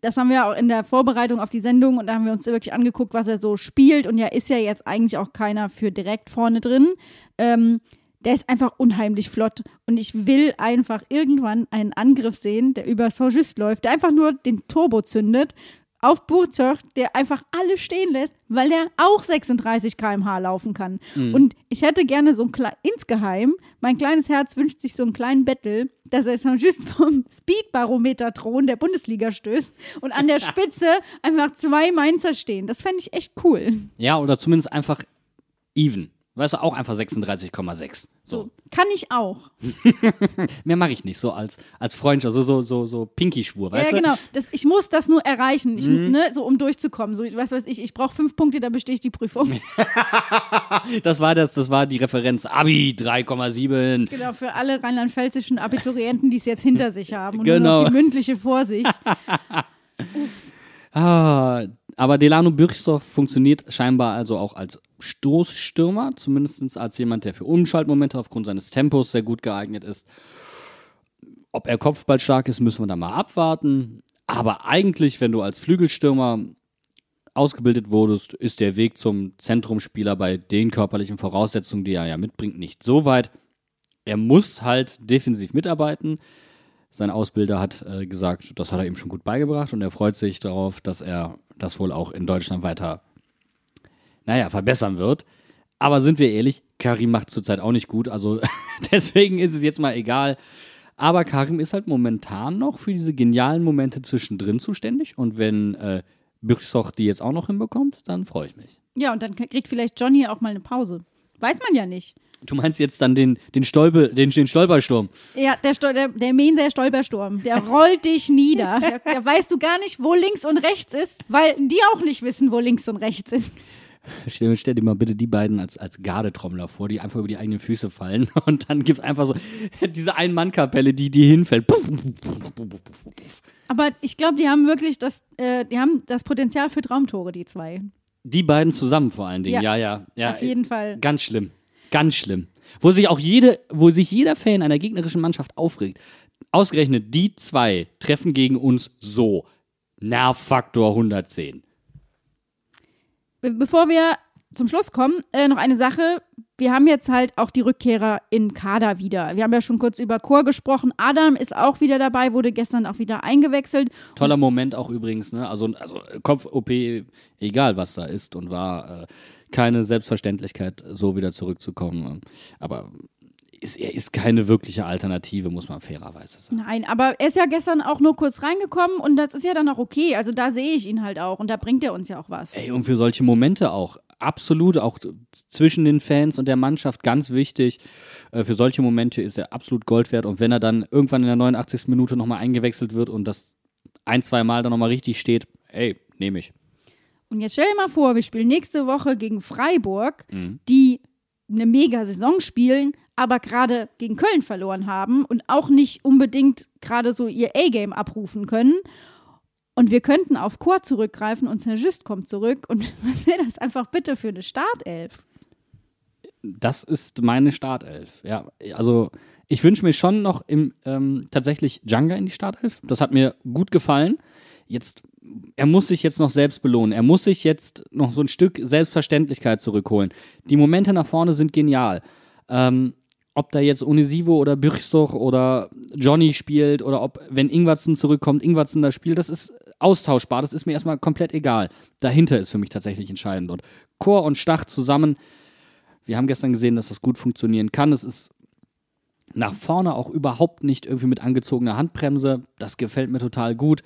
das haben wir auch in der Vorbereitung auf die Sendung und da haben wir uns wirklich angeguckt, was er so spielt. Und ja, ist ja jetzt eigentlich auch keiner für direkt vorne drin. Ähm, der ist einfach unheimlich flott. Und ich will einfach irgendwann einen Angriff sehen, der über Saint-Just läuft, der einfach nur den Turbo zündet auf Burzog, der einfach alle stehen lässt, weil der auch 36 km/h laufen kann. Und ich hätte gerne so ein klein, insgeheim, mein kleines Herz wünscht sich so einen kleinen Battle, dass er Saint-Just [LAUGHS] vom Speedbarometer-Thron der Bundesliga stößt und an der [LAUGHS] Spitze einfach zwei Mainzer stehen. Das fände ich echt cool. Ja, oder zumindest einfach even. Weißt du, auch einfach 36,6. So. Kann ich auch. [LAUGHS] Mehr mache ich nicht, so als, als Freund, so, so, so, so Pinky-Schwur, weißt ja, du? Mhm. genau. Das, ich muss das nur erreichen, ich, ne, so um durchzukommen. So, was weiß ich, ich brauche fünf Punkte, dann bestehe ich die Prüfung. [LAUGHS] Das war das, das war die Referenz. Abi 3,7. genau, für alle rheinland-pfälzischen Abiturienten, die es jetzt hinter sich haben und nur Genau. noch die mündliche vor sich. [LAUGHS] Ah, aber Delano Büchsdorf funktioniert scheinbar also auch als Stoßstürmer, zumindest als jemand, der für Umschaltmomente aufgrund seines Tempos sehr gut geeignet ist. Ob er kopfballstark ist, müssen wir da mal abwarten. Aber eigentlich, wenn du als Flügelstürmer ausgebildet wurdest, ist der Weg zum Zentrumspieler bei den körperlichen Voraussetzungen, die er ja mitbringt, nicht so weit. Er muss halt defensiv mitarbeiten. Sein Ausbilder hat äh, gesagt, das hat er ihm schon gut beigebracht und er freut sich darauf, dass er das wohl auch in Deutschland weiter, naja, verbessern wird. Aber sind wir ehrlich, Karim macht zurzeit auch nicht gut, also [LAUGHS] deswegen ist es jetzt mal egal. Aber Karim ist halt momentan noch für diese genialen Momente zwischendrin zuständig und wenn äh, Büchsoch die jetzt auch noch hinbekommt, dann freue ich mich. Ja, und dann kriegt vielleicht Johnny auch mal eine Pause. Weiß man ja nicht. Du meinst jetzt dann den, den, Stolpe, den, den Stolpersturm. Ja, der, Stol der, der Menser Stolpersturm, der rollt dich nieder. [LAUGHS] Da weißt du gar nicht, wo links und rechts ist, weil die auch nicht wissen, wo links und rechts ist. Stell, stell dir mal bitte die beiden als, als Gardetrommler vor, die einfach über die eigenen Füße fallen [LAUGHS] und dann gibt es einfach so [LAUGHS] diese Ein-Mann-Kapelle, die, die hinfällt. Aber ich glaube, die haben wirklich das, äh, die haben das Potenzial für Traumtore, die zwei. Die beiden zusammen vor allen Dingen, ja, Ja, ja. ja, Auf jeden Fall. Ganz schlimm. Ganz schlimm. Wo sich auch jede, wo sich jeder Fan einer gegnerischen Mannschaft aufregt. Ausgerechnet die zwei treffen gegen uns so. Nervfaktor 110. Be- Bevor wir zum Schluss kommen, äh, noch eine Sache. Wir haben jetzt halt auch die Rückkehrer in Kader wieder. Wir haben ja schon kurz über Chor gesprochen. Adam ist auch wieder dabei, wurde gestern auch wieder eingewechselt. Toller Moment auch übrigens, ne? Also, also Kopf-OP, egal was da ist und war, äh, keine Selbstverständlichkeit, so wieder zurückzukommen. Aber ist, er ist keine wirkliche Alternative, muss man fairerweise sagen. Nein, aber er ist ja gestern auch nur kurz reingekommen und das ist ja dann auch okay. Also da sehe ich ihn halt auch und da bringt er uns ja auch was. Ey, und für solche Momente auch. Absolut, auch zwischen den Fans und der Mannschaft ganz wichtig. Äh, Für solche Momente ist er absolut Gold wert. Und wenn er dann irgendwann in der 89. Minute nochmal eingewechselt wird und das ein, zwei Mal dann nochmal richtig steht, ey, nehme ich. Und jetzt stell dir mal vor, wir spielen nächste Woche gegen Freiburg, die eine mega Saison spielen, aber gerade gegen Köln verloren haben und auch nicht unbedingt gerade so ihr A-Game abrufen können. Und wir könnten auf Chor zurückgreifen und Herr Just kommt zurück. Und [LAUGHS] was wäre das einfach bitte für eine Startelf? Das ist meine Startelf. Ja, also ich wünsche mir schon noch im, ähm, tatsächlich Djanga in die Startelf. Das hat mir gut gefallen. Jetzt, er muss sich jetzt noch selbst belohnen. Er muss sich jetzt noch so ein Stück Selbstverständlichkeit zurückholen. Die Momente nach vorne sind genial. Ähm, ob da jetzt Onisivo oder Birchsoch oder Johnny spielt oder ob, wenn Ingwatzen zurückkommt, Ingwatzen da spielt, das ist austauschbar. Das ist mir erstmal komplett egal. Dahinter ist für mich tatsächlich entscheidend. Und Chor und Stach zusammen, wir haben gestern gesehen, dass das gut funktionieren kann. Es ist nach vorne auch überhaupt nicht irgendwie mit angezogener Handbremse. Das gefällt mir total gut.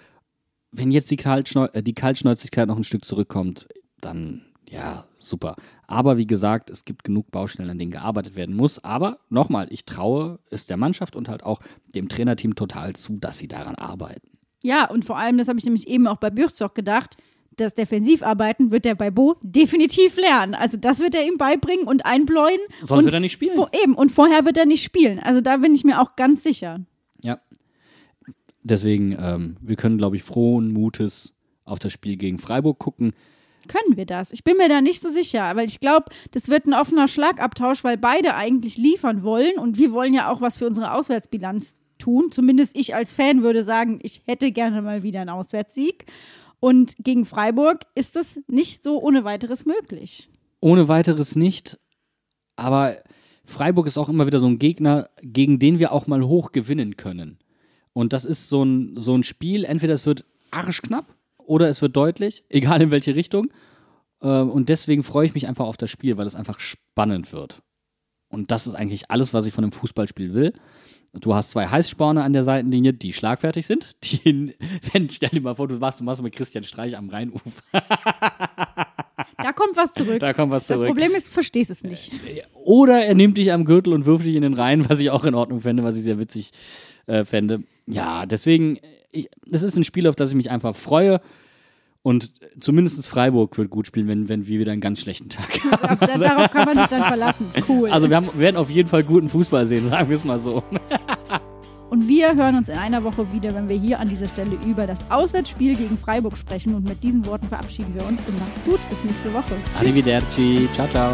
Wenn jetzt die, Kaltschneu äh, die Kaltschnäuzigkeit noch ein Stück zurückkommt, dann Ja, super. Aber wie gesagt, es gibt genug Baustellen, an denen gearbeitet werden muss. Aber nochmal, ich traue es der Mannschaft und halt auch dem Trainerteam total zu, dass sie daran arbeiten. Ja, und vor allem, das habe ich nämlich eben auch bei Bürzog gedacht, das Defensivarbeiten wird er bei Bo definitiv lernen. Also das wird er ihm beibringen und einbläuen. Sonst und wird er nicht spielen. Vor, eben, und vorher wird er nicht spielen. Also da bin ich mir auch ganz sicher. Ja. Deswegen, ähm, wir können, glaube ich, frohen Mutes auf das Spiel gegen Freiburg gucken. Können wir das? Ich bin mir da nicht so sicher, weil ich glaube, das wird ein offener Schlagabtausch, weil beide eigentlich liefern wollen und wir wollen ja auch was für unsere Auswärtsbilanz tun. Zumindest ich als Fan würde sagen, ich hätte gerne mal wieder einen Auswärtssieg. Und gegen Freiburg ist das nicht so ohne weiteres möglich. Ohne weiteres nicht. Aber Freiburg ist auch immer wieder so ein Gegner, gegen den wir auch mal hoch gewinnen können. Und das ist so ein, so ein Spiel, entweder es wird arschknapp oder es wird deutlich, [LAUGHS] egal in welche Richtung. Ähm, Und deswegen freue ich mich einfach auf das Spiel, weil es einfach spannend wird. Und das ist eigentlich alles, was ich von einem Fußballspiel will. Du hast zwei Heißsporne an der Seitenlinie, die schlagfertig sind. [LAUGHS] Die, wenn, stell dir mal vor, du machst, du machst mit Christian Streich am Rheinufer. [LAUGHS] Da kommt was zurück. Da kommt was das zurück. Problem ist, du verstehst es nicht. Oder er nimmt dich am Gürtel und wirft dich in den Rhein, was ich auch in Ordnung fände, was ich sehr witzig äh, fände. Ja, deswegen, ich, das ist ein Spiel, auf das ich mich einfach freue. Und zumindest Freiburg wird gut spielen, wenn, wenn wir wieder einen ganz schlechten Tag [LAUGHS] haben. Auf- Darauf kann man sich dann verlassen. Cool. Also wir, haben, wir werden auf jeden Fall guten Fußball sehen, sagen wir es mal so. Und wir hören uns in einer Woche wieder, wenn wir hier an dieser Stelle über das Auswärtsspiel gegen Freiburg sprechen. Und mit diesen Worten verabschieden wir uns und macht's gut. Bis nächste Woche. Tschüss. Arrivederci. Ciao, ciao.